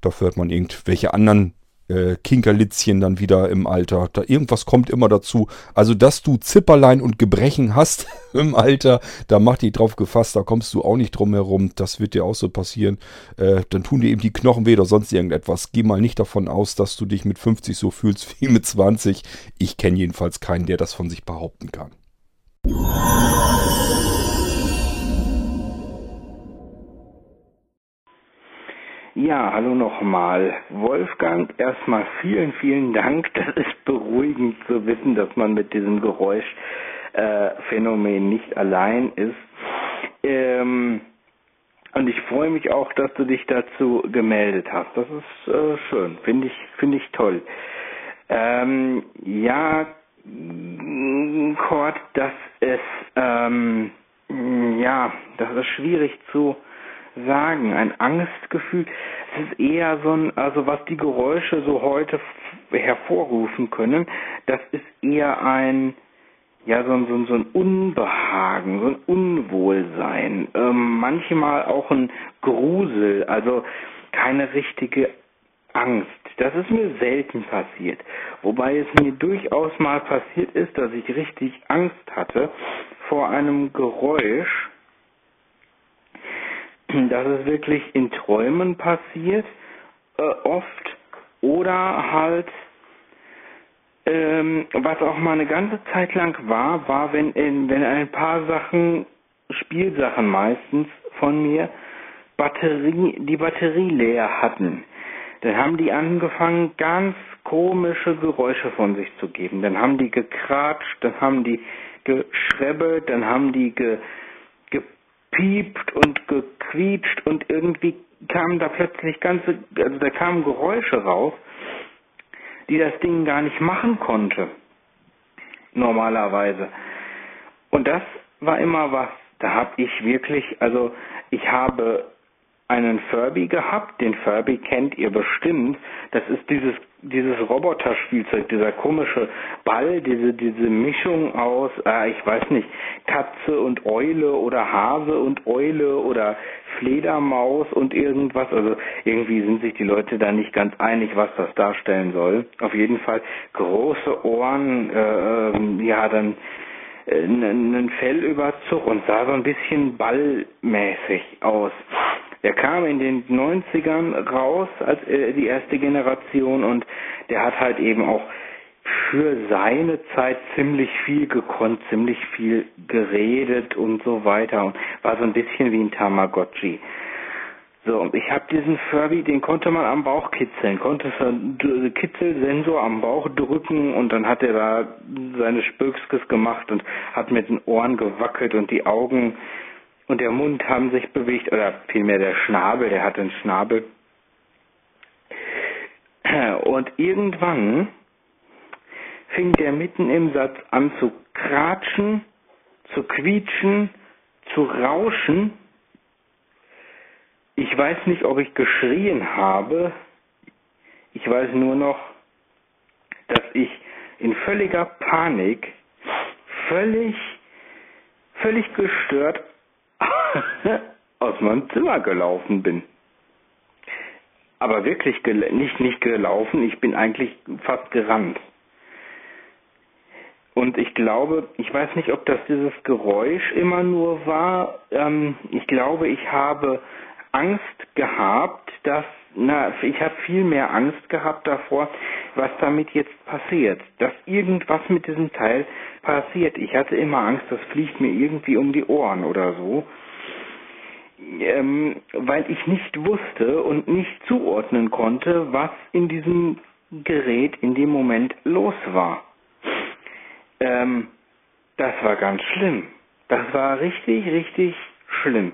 Dafür hat man irgendwelche anderen äh, Kinkerlitzchen dann wieder im Alter. Da irgendwas kommt immer dazu. Also, dass du Zipperlein und Gebrechen hast im Alter, da mach dich drauf gefasst, da kommst du auch nicht drum herum. Das wird dir auch so passieren. Äh, dann tun dir eben die Knochen weh oder sonst irgendetwas. Geh mal nicht davon aus, dass du dich mit 50 so fühlst wie mit 20. Ich kenne jedenfalls keinen, der das von sich behaupten kann. Ja, hallo nochmal. Wolfgang, erstmal vielen, vielen Dank. Das ist beruhigend zu wissen, dass man mit diesem Geräuschphänomen äh, nicht allein ist. Ähm, und ich freue mich auch, dass du dich dazu gemeldet hast. Das ist äh, schön, finde ich, finde ich toll. Ähm, ja, Kurt, das ist ähm, ja, das ist schwierig zu sagen. Ein Angstgefühl, es ist eher so ein, also was die Geräusche so heute hervorrufen können, das ist eher ein ja, so, ein, so, ein, so ein Unbehagen, so ein Unwohlsein, ähm, manchmal auch ein Grusel, also keine richtige Angst. Das ist mir selten passiert. Wobei es mir durchaus mal passiert ist, dass ich richtig Angst hatte vor einem Geräusch. Das ist wirklich in Träumen passiert, äh, oft. Oder halt ähm, was auch mal eine ganze Zeit lang war, war, wenn, in, wenn ein paar Sachen, Spielsachen meistens von mir, Batterie, die Batterie leer hatten. Dann haben die angefangen, ganz komische Geräusche von sich zu geben. Dann haben die gekratscht, dann haben die geschrebbelt, dann haben die ge, gepiept und gequietscht und irgendwie kamen da plötzlich ganze, also da kamen Geräusche raus die das Ding gar nicht machen konnte. Normalerweise. Und das war immer was. Da habe ich wirklich, also ich habe einen Furby gehabt. Den Furby kennt ihr bestimmt. Das ist dieses dieses Roboterspielzeug, dieser komische Ball, diese diese Mischung aus, äh, ich weiß nicht, Katze und Eule oder Hase und Eule oder Fledermaus und irgendwas. Also irgendwie sind sich die Leute da nicht ganz einig, was das darstellen soll. Auf jeden Fall große Ohren, äh, ja dann einen äh, Fellüberzug und sah so ein bisschen ballmäßig aus. Der kam in den 90ern raus als äh, die erste Generation und der hat halt eben auch für seine Zeit ziemlich viel gekonnt, ziemlich viel geredet und so weiter und war so ein bisschen wie ein Tamagotchi. So, ich habe diesen Furby, den konnte man am Bauch kitzeln, konnte einen Kitzelsensor am Bauch drücken und dann hat er da seine Spökskes gemacht und hat mit den Ohren gewackelt und die Augen und der Mund haben sich bewegt, oder vielmehr der Schnabel, der hatte einen Schnabel. Und irgendwann fing der mitten im Satz an zu kratschen, zu quietschen, zu rauschen. Ich weiß nicht, ob ich geschrien habe. Ich weiß nur noch, dass ich in völliger Panik, völlig, völlig gestört aus meinem Zimmer gelaufen bin. Aber wirklich nicht, nicht gelaufen, ich bin eigentlich fast gerannt. Und ich glaube, ich weiß nicht, ob das dieses Geräusch immer nur war. Ähm, ich glaube, ich habe Angst gehabt, dass, na, ich habe viel mehr Angst gehabt davor, was damit jetzt passiert. Dass irgendwas mit diesem Teil passiert. Ich hatte immer Angst, das fliegt mir irgendwie um die Ohren oder so ähm, weil ich nicht wusste und nicht zuordnen konnte, was in diesem Gerät in dem Moment los war. Ähm, das war ganz schlimm. Das war richtig, richtig schlimm.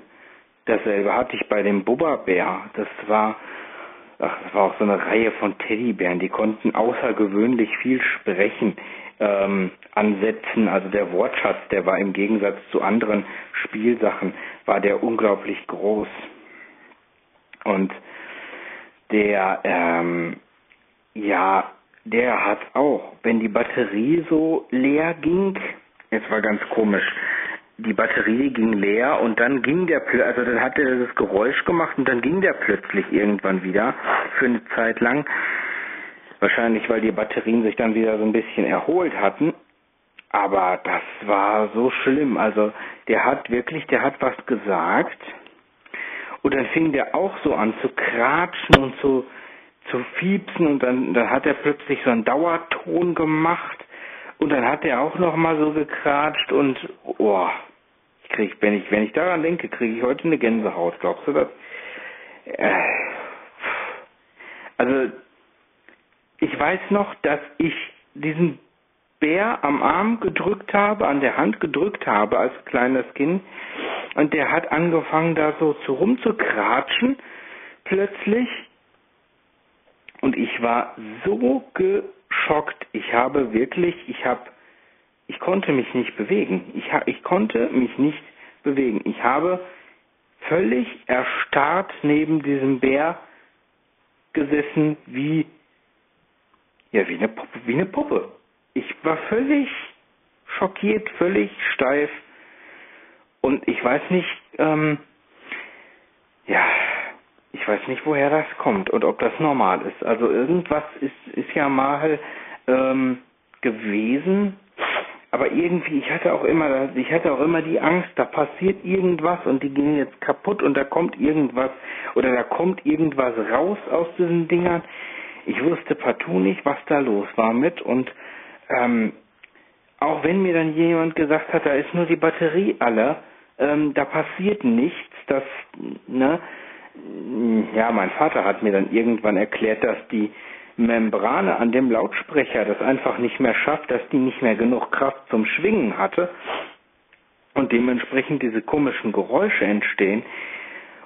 Dasselbe hatte ich bei dem Bubba-Bär. Das war, ach, das war auch so eine Reihe von Teddybären. Die konnten außergewöhnlich viel sprechen ähm, ansetzen. Also der Wortschatz, der war im Gegensatz zu anderen Spielsachen, war der unglaublich groß. Und der, ähm, ja, der hat auch, wenn die Batterie so leer ging, jetzt war ganz komisch, die Batterie ging leer und dann ging der, also dann hat er das Geräusch gemacht und dann ging der plötzlich irgendwann wieder für eine Zeit lang. Wahrscheinlich, weil die Batterien sich dann wieder so ein bisschen erholt hatten. Aber das war so schlimm. Also der hat wirklich, der hat was gesagt. Und dann fing der auch so an zu kratschen und zu, zu fiepsen und dann, dann hat er plötzlich so einen Dauerton gemacht. Und dann hat er auch noch mal so gekratscht und oh, ich krieg, wenn ich, wenn ich daran denke, kriege ich heute eine Gänsehaut. Glaubst du das? Äh, also ich weiß noch, dass ich diesen Bär am Arm gedrückt habe, an der Hand gedrückt habe als kleines Kind und der hat angefangen da so zu rumzukratschen plötzlich und ich war so geschockt. Ich habe wirklich, ich habe, ich konnte mich nicht bewegen. Ich, ich konnte mich nicht bewegen. Ich habe völlig erstarrt neben diesem Bär gesessen wie, ja, wie eine Puppe, wie eine Puppe. Ich war völlig schockiert, völlig steif. Und ich weiß nicht, ähm, ja, ich weiß nicht, woher das kommt und ob das normal ist. Also irgendwas ist, ist ja mal ähm, gewesen, aber irgendwie, ich hatte auch immer, ich hatte auch immer die Angst, da passiert irgendwas und die gehen jetzt kaputt und da kommt irgendwas oder da kommt irgendwas raus aus diesen Dingern. Ich wusste partout nicht, was da los war mit und ähm, auch wenn mir dann jemand gesagt hat, da ist nur die Batterie alle, ähm, da passiert nichts, das, ne, ja, mein Vater hat mir dann irgendwann erklärt, dass die Membrane an dem Lautsprecher das einfach nicht mehr schafft, dass die nicht mehr genug Kraft zum Schwingen hatte und dementsprechend diese komischen Geräusche entstehen.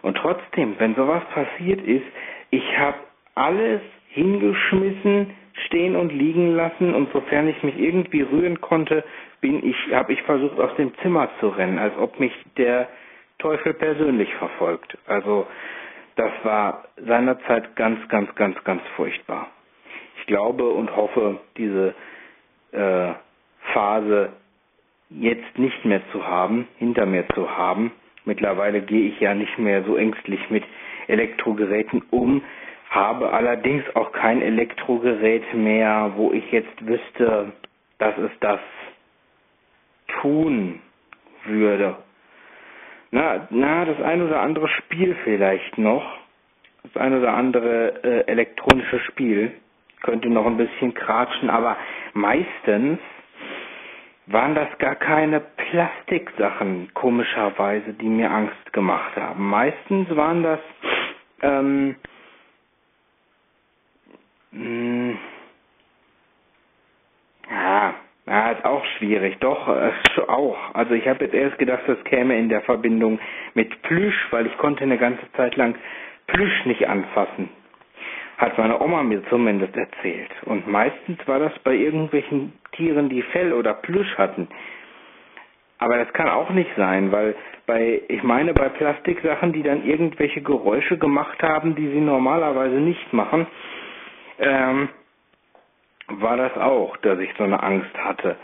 Und trotzdem, wenn sowas passiert ist, ich habe alles hingeschmissen, stehen und liegen lassen und sofern ich mich irgendwie rühren konnte, bin ich, habe ich versucht aus dem Zimmer zu rennen, als ob mich der Teufel persönlich verfolgt. Also das war seinerzeit ganz, ganz, ganz, ganz furchtbar. Ich glaube und hoffe, diese äh, Phase jetzt nicht mehr zu haben, hinter mir zu haben. Mittlerweile gehe ich ja nicht mehr so ängstlich mit Elektrogeräten um, habe allerdings auch kein Elektrogerät mehr, wo ich jetzt wüsste, dass es das tun würde. Na, na, das ein oder andere Spiel vielleicht noch. Das ein oder andere äh, elektronische Spiel könnte noch ein bisschen kratschen, aber meistens waren das gar keine Plastiksachen, komischerweise, die mir Angst gemacht haben. Meistens waren das ähm, hm, ja, ja, ist auch schwierig. Doch, äh, auch. Also ich habe jetzt erst gedacht, das käme in der Verbindung mit Plüsch, weil ich konnte eine ganze Zeit lang Plüsch nicht anfassen. Hat meine Oma mir zumindest erzählt. Und meistens war das bei irgendwelchen Tieren, die Fell oder Plüsch hatten. Aber das kann auch nicht sein, weil bei, ich meine, bei Plastiksachen, die dann irgendwelche Geräusche gemacht haben, die sie normalerweise nicht machen, ähm, war das auch, dass ich so eine Angst hatte.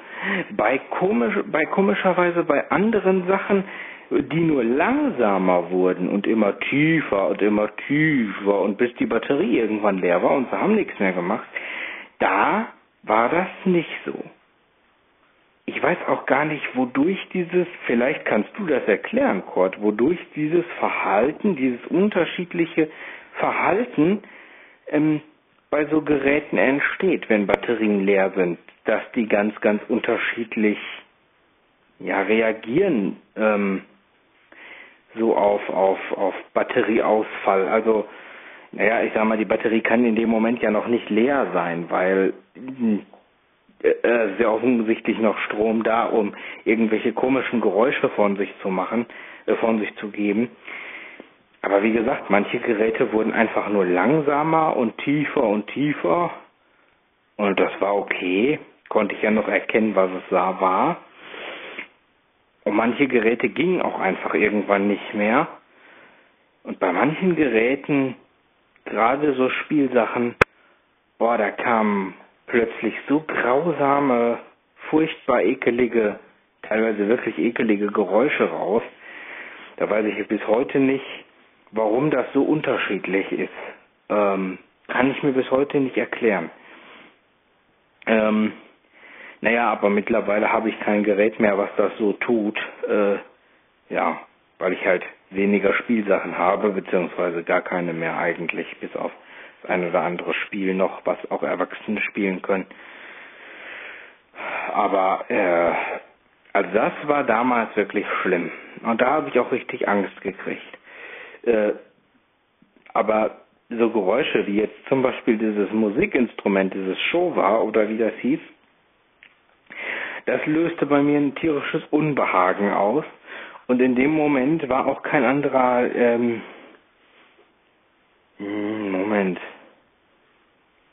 Bei, komisch, bei komischerweise bei anderen Sachen, die nur langsamer wurden und immer tiefer und immer tiefer und bis die Batterie irgendwann leer war und sie haben nichts mehr gemacht, da war das nicht so. Ich weiß auch gar nicht, wodurch dieses, vielleicht kannst du das erklären, Kurt, wodurch dieses Verhalten, dieses unterschiedliche Verhalten ähm, bei so Geräten entsteht, wenn Batterien leer sind, dass die ganz, ganz unterschiedlich ja, reagieren ähm, so auf, auf, auf Batterieausfall. Also, naja, ich sag mal, die Batterie kann in dem Moment ja noch nicht leer sein, weil äh, äh, sehr offensichtlich noch Strom da, um irgendwelche komischen Geräusche von sich zu machen, äh, von sich zu geben. Aber wie gesagt, manche Geräte wurden einfach nur langsamer und tiefer und tiefer. Und das war okay. Konnte ich ja noch erkennen, was es da war. Und manche Geräte gingen auch einfach irgendwann nicht mehr. Und bei manchen Geräten, gerade so Spielsachen, boah, da kamen plötzlich so grausame, furchtbar ekelige, teilweise wirklich ekelige Geräusche raus. Da weiß ich bis heute nicht, Warum das so unterschiedlich ist, ähm, kann ich mir bis heute nicht erklären. Ähm, naja, aber mittlerweile habe ich kein Gerät mehr, was das so tut. Äh, ja, weil ich halt weniger Spielsachen habe, beziehungsweise gar keine mehr eigentlich, bis auf das ein oder andere Spiel noch, was auch Erwachsene spielen können. Aber äh, also das war damals wirklich schlimm. Und da habe ich auch richtig Angst gekriegt. Äh, aber so Geräusche wie jetzt zum Beispiel dieses Musikinstrument, dieses Showa oder wie das hieß, das löste bei mir ein tierisches Unbehagen aus. Und in dem Moment war auch kein anderer, ähm, hm, Moment,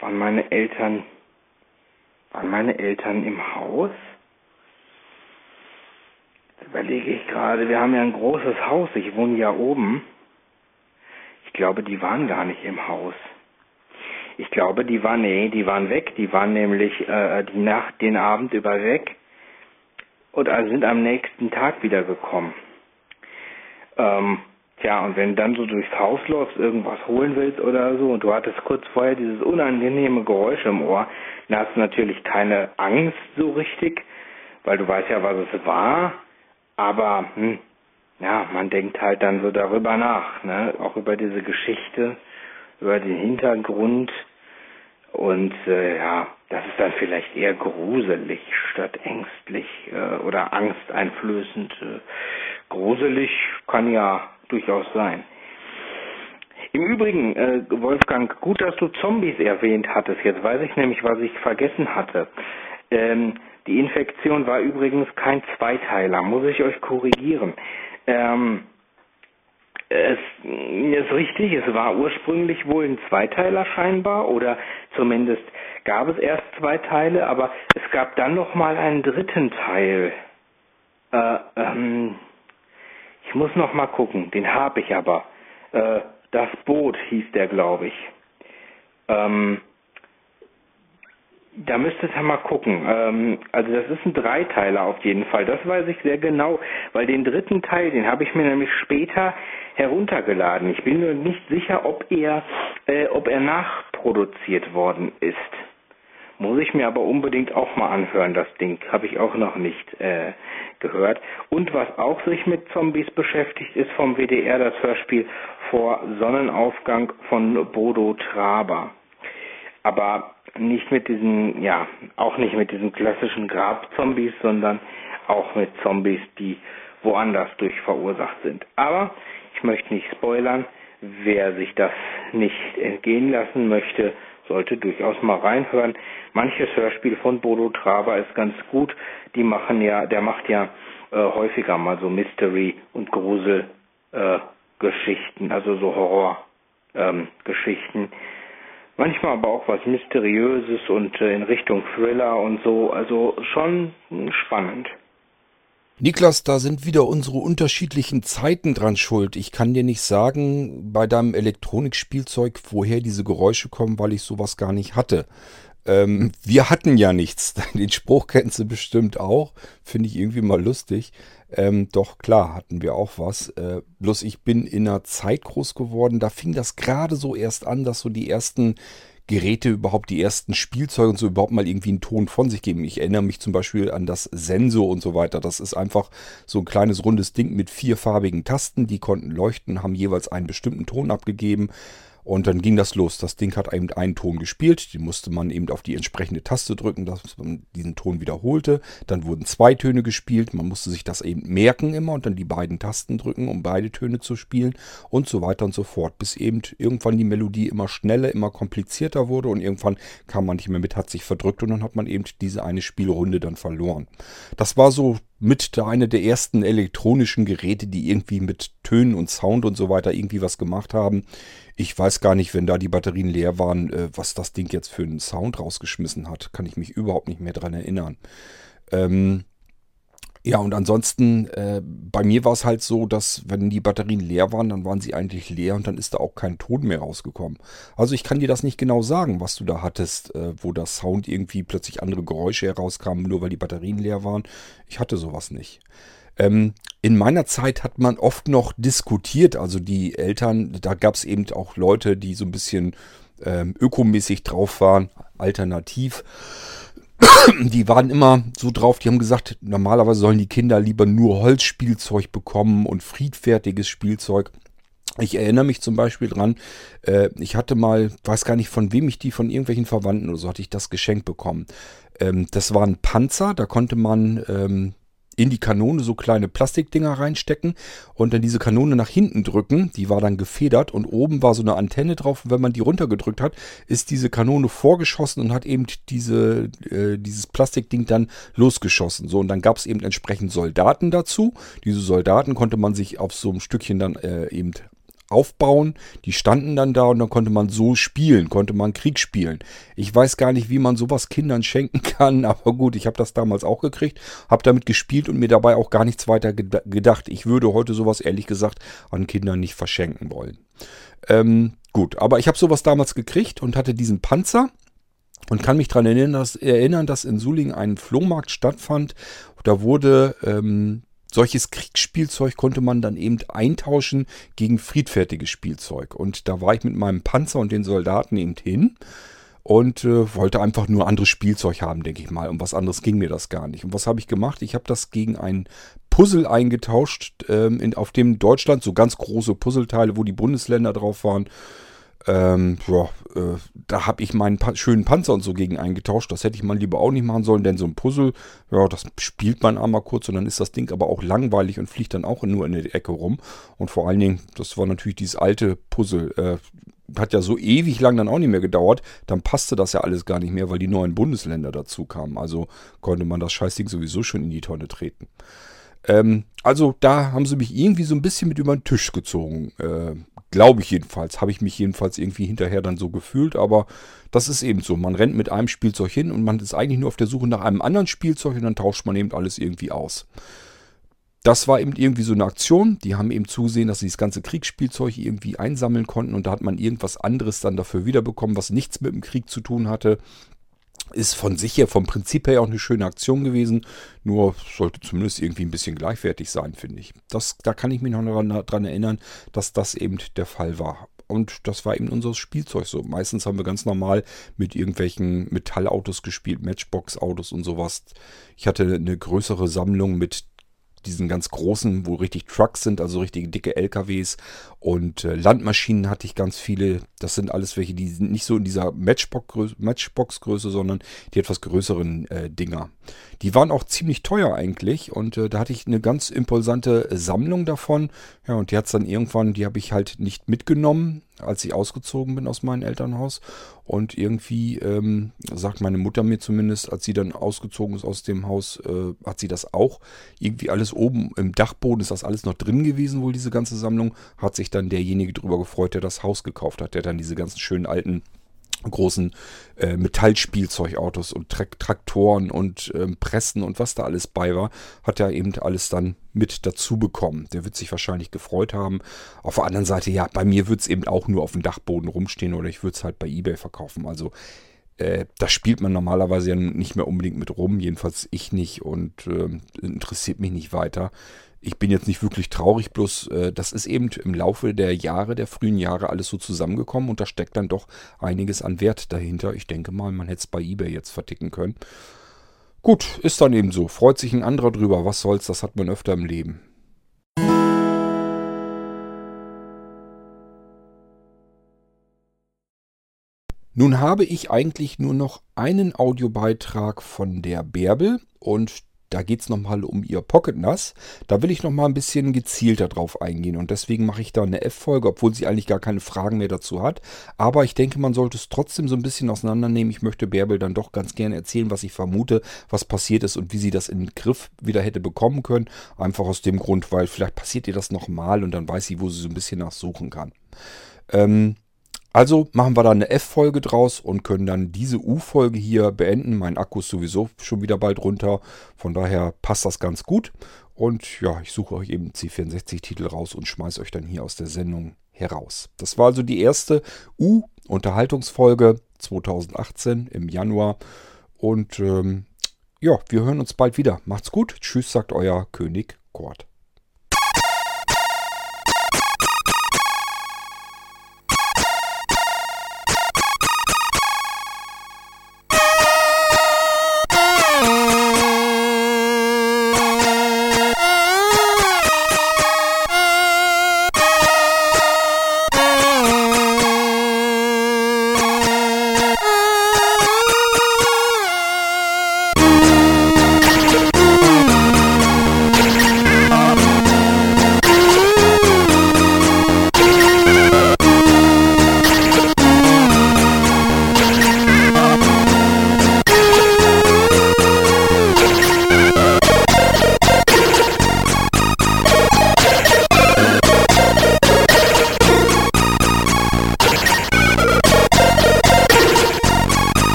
waren meine Eltern, waren meine Eltern im Haus? Jetzt überlege ich gerade, wir haben ja ein großes Haus, ich wohne ja oben. Ich glaube, die waren gar nicht im Haus. Ich glaube, die waren, nee, die waren weg. Die waren nämlich äh, die Nacht, den Abend über weg und also sind am nächsten Tag wiedergekommen. Ähm, tja, und wenn du dann so durchs Haus läufst, irgendwas holen willst oder so, und du hattest kurz vorher dieses unangenehme Geräusch im Ohr, dann hast du natürlich keine Angst so richtig, weil du weißt ja, was es war, aber hm, ja, man denkt halt dann so darüber nach, ne? auch über diese Geschichte, über den Hintergrund und äh, ja, das ist dann vielleicht eher gruselig statt ängstlich äh, oder angsteinflößend. Äh, gruselig kann ja durchaus sein. Im Übrigen, äh, Wolfgang, gut, dass du Zombies erwähnt hattest. Jetzt weiß ich nämlich, was ich vergessen hatte. Ähm, die Infektion war übrigens kein Zweiteiler, muss ich euch korrigieren. Ähm, es ist richtig, es war ursprünglich wohl ein Zweiteiler scheinbar oder zumindest gab es erst zwei Teile, aber es gab dann noch mal einen dritten Teil. Äh, ähm, ich muss noch mal gucken, den habe ich aber. Äh, das Boot hieß der, glaube ich. Ähm, da müsstet ihr mal gucken. Ähm, also das ist ein Dreiteiler auf jeden Fall. Das weiß ich sehr genau, weil den dritten Teil, den habe ich mir nämlich später heruntergeladen. Ich bin nur nicht sicher, ob er, äh, ob er nachproduziert worden ist. Muss ich mir aber unbedingt auch mal anhören, das Ding. Habe ich auch noch nicht äh, gehört. Und was auch sich mit Zombies beschäftigt, ist vom WDR das Hörspiel vor Sonnenaufgang von Bodo Traber. Aber nicht mit diesen, ja, auch nicht mit diesen klassischen Grabzombies, sondern auch mit Zombies, die woanders durch verursacht sind. Aber ich möchte nicht spoilern. Wer sich das nicht entgehen lassen möchte, sollte durchaus mal reinhören. Manches Hörspiel von Bodo Traber ist ganz gut. Die machen ja, der macht ja äh, häufiger mal so Mystery und Grusel äh, also so Horror ähm, manchmal aber auch was Mysteriöses und äh, in Richtung Thriller und so. Also schon spannend. Niklas, da sind wieder unsere unterschiedlichen Zeiten dran schuld. Ich kann dir nicht sagen, bei deinem Elektronikspielzeug, woher diese Geräusche kommen, weil ich sowas gar nicht hatte. Ähm, wir hatten ja nichts. Den Spruch kennst du bestimmt auch. Finde ich irgendwie mal lustig. Ähm, doch klar hatten wir auch was. Äh, bloß ich bin in einer Zeit groß geworden. Da fing das gerade so erst an, dass so die ersten Geräte überhaupt, die ersten Spielzeuge und so überhaupt mal irgendwie einen Ton von sich geben. Ich erinnere mich zum Beispiel an das Sensor und so weiter. Das ist einfach so ein kleines rundes Ding mit vierfarbigen Tasten. Die konnten leuchten, haben jeweils einen bestimmten Ton abgegeben. Und dann ging das los. Das Ding hat eben einen Ton gespielt. Den musste man eben auf die entsprechende Taste drücken, dass man diesen Ton wiederholte. Dann wurden zwei Töne gespielt. Man musste sich das eben merken immer und dann die beiden Tasten drücken, um beide Töne zu spielen und so weiter und so fort. Bis eben irgendwann die Melodie immer schneller, immer komplizierter wurde und irgendwann kam man nicht mehr mit, hat sich verdrückt und dann hat man eben diese eine Spielrunde dann verloren. Das war so mit einer der ersten elektronischen Geräte, die irgendwie mit Tönen und Sound und so weiter irgendwie was gemacht haben. Ich weiß gar nicht, wenn da die Batterien leer waren, äh, was das Ding jetzt für einen Sound rausgeschmissen hat. Kann ich mich überhaupt nicht mehr dran erinnern. Ähm, ja, und ansonsten, äh, bei mir war es halt so, dass wenn die Batterien leer waren, dann waren sie eigentlich leer und dann ist da auch kein Ton mehr rausgekommen. Also ich kann dir das nicht genau sagen, was du da hattest, äh, wo der Sound irgendwie plötzlich andere Geräusche herauskamen, nur weil die Batterien leer waren. Ich hatte sowas nicht. Ähm, in meiner Zeit hat man oft noch diskutiert, also die Eltern, da gab es eben auch Leute, die so ein bisschen ähm, ökomäßig drauf waren, alternativ die waren immer so drauf, die haben gesagt, normalerweise sollen die Kinder lieber nur Holzspielzeug bekommen und friedfertiges Spielzeug. Ich erinnere mich zum Beispiel dran, äh, ich hatte mal, weiß gar nicht von wem ich die, von irgendwelchen Verwandten oder so, hatte ich das geschenkt bekommen. Ähm, das war ein Panzer, da konnte man ähm, in die Kanone so kleine Plastikdinger reinstecken und dann diese Kanone nach hinten drücken. Die war dann gefedert und oben war so eine Antenne drauf. Und wenn man die runtergedrückt hat, ist diese Kanone vorgeschossen und hat eben diese, äh, dieses Plastikding dann losgeschossen. So, und dann gab es eben entsprechend Soldaten dazu. Diese Soldaten konnte man sich auf so einem Stückchen dann äh, eben aufbauen. Die standen dann da und dann konnte man so spielen, konnte man Krieg spielen. Ich weiß gar nicht, wie man sowas Kindern schenken kann, aber gut, ich habe das damals auch gekriegt, habe damit gespielt und mir dabei auch gar nichts weiter gedacht. Ich würde heute sowas ehrlich gesagt an Kindern nicht verschenken wollen. Ähm, gut, aber ich habe sowas damals gekriegt und hatte diesen Panzer und kann mich daran erinnern dass, erinnern, dass in Suling ein Flohmarkt stattfand. Da wurde ähm, solches Kriegsspielzeug konnte man dann eben eintauschen gegen friedfertiges Spielzeug. Und da war ich mit meinem Panzer und den Soldaten eben hin und äh, wollte einfach nur anderes Spielzeug haben, denke ich mal. Um was anderes ging mir das gar nicht. Und was habe ich gemacht? Ich habe das gegen ein Puzzle eingetauscht, ähm, in, auf dem Deutschland so ganz große Puzzleteile, wo die Bundesländer drauf waren, ähm, ja, äh, da habe ich meinen pa schönen Panzer und so gegen eingetauscht. Das hätte ich mal lieber auch nicht machen sollen, denn so ein Puzzle, ja, das spielt man einmal kurz und dann ist das Ding aber auch langweilig und fliegt dann auch nur in der Ecke rum. Und vor allen Dingen, das war natürlich dieses alte Puzzle. Äh, hat ja so ewig lang dann auch nicht mehr gedauert. Dann passte das ja alles gar nicht mehr, weil die neuen Bundesländer dazu kamen. Also konnte man das Scheißding sowieso schon in die Tonne treten. Ähm, also da haben sie mich irgendwie so ein bisschen mit über den Tisch gezogen. Äh, Glaube ich jedenfalls. Habe ich mich jedenfalls irgendwie hinterher dann so gefühlt. Aber das ist eben so. Man rennt mit einem Spielzeug hin und man ist eigentlich nur auf der Suche nach einem anderen Spielzeug und dann tauscht man eben alles irgendwie aus. Das war eben irgendwie so eine Aktion. Die haben eben zusehen, dass sie das ganze Kriegsspielzeug irgendwie einsammeln konnten und da hat man irgendwas anderes dann dafür wiederbekommen, was nichts mit dem Krieg zu tun hatte. Ist von sich her, vom Prinzip her auch eine schöne Aktion gewesen. Nur sollte zumindest irgendwie ein bisschen gleichwertig sein, finde ich. Das, da kann ich mich noch daran erinnern, dass das eben der Fall war. Und das war eben unser Spielzeug so. Meistens haben wir ganz normal mit irgendwelchen Metallautos gespielt, Matchbox-Autos und sowas. Ich hatte eine größere Sammlung mit diesen ganz großen, wo richtig Trucks sind, also richtige dicke LKWs und äh, Landmaschinen hatte ich ganz viele. Das sind alles welche, die sind nicht so in dieser Matchbox-Größe, sondern die etwas größeren äh, Dinger. Die waren auch ziemlich teuer eigentlich und äh, da hatte ich eine ganz impulsante Sammlung davon. Ja, und die hat es dann irgendwann, die habe ich halt nicht mitgenommen, als ich ausgezogen bin aus meinem Elternhaus. Und irgendwie ähm, sagt meine Mutter mir zumindest, als sie dann ausgezogen ist aus dem Haus, äh, hat sie das auch. Irgendwie alles oben im Dachboden ist das alles noch drin gewesen, wohl diese ganze Sammlung. Hat sich dann derjenige drüber gefreut, der das Haus gekauft hat, der dann diese ganzen schönen alten großen äh, Metallspielzeugautos und Tra Traktoren und ähm, Pressen und was da alles bei war, hat er eben alles dann mit dazu bekommen. Der wird sich wahrscheinlich gefreut haben. Auf der anderen Seite, ja, bei mir wird es eben auch nur auf dem Dachboden rumstehen oder ich würde es halt bei eBay verkaufen. Also äh, da spielt man normalerweise ja nicht mehr unbedingt mit rum, jedenfalls ich nicht und äh, interessiert mich nicht weiter ich bin jetzt nicht wirklich traurig, bloß äh, das ist eben im Laufe der Jahre, der frühen Jahre alles so zusammengekommen und da steckt dann doch einiges an Wert dahinter. Ich denke mal, man hätte es bei eBay jetzt verticken können. Gut, ist dann eben so. Freut sich ein anderer drüber. Was soll's, das hat man öfter im Leben. Nun habe ich eigentlich nur noch einen Audiobeitrag von der Bärbel und da geht es nochmal um ihr Pocket NAS. Da will ich nochmal ein bisschen gezielter drauf eingehen und deswegen mache ich da eine F-Folge, obwohl sie eigentlich gar keine Fragen mehr dazu hat. Aber ich denke, man sollte es trotzdem so ein bisschen auseinandernehmen. Ich möchte Bärbel dann doch ganz gerne erzählen, was ich vermute, was passiert ist und wie sie das in den Griff wieder hätte bekommen können. Einfach aus dem Grund, weil vielleicht passiert ihr das nochmal und dann weiß sie, wo sie so ein bisschen nachsuchen kann. Ähm, also machen wir da eine F-Folge draus und können dann diese U-Folge hier beenden. Mein Akku ist sowieso schon wieder bald runter. Von daher passt das ganz gut. Und ja, ich suche euch eben C64-Titel raus und schmeiße euch dann hier aus der Sendung heraus. Das war also die erste U-Unterhaltungsfolge 2018 im Januar. Und ähm, ja, wir hören uns bald wieder. Macht's gut. Tschüss, sagt euer König Kort.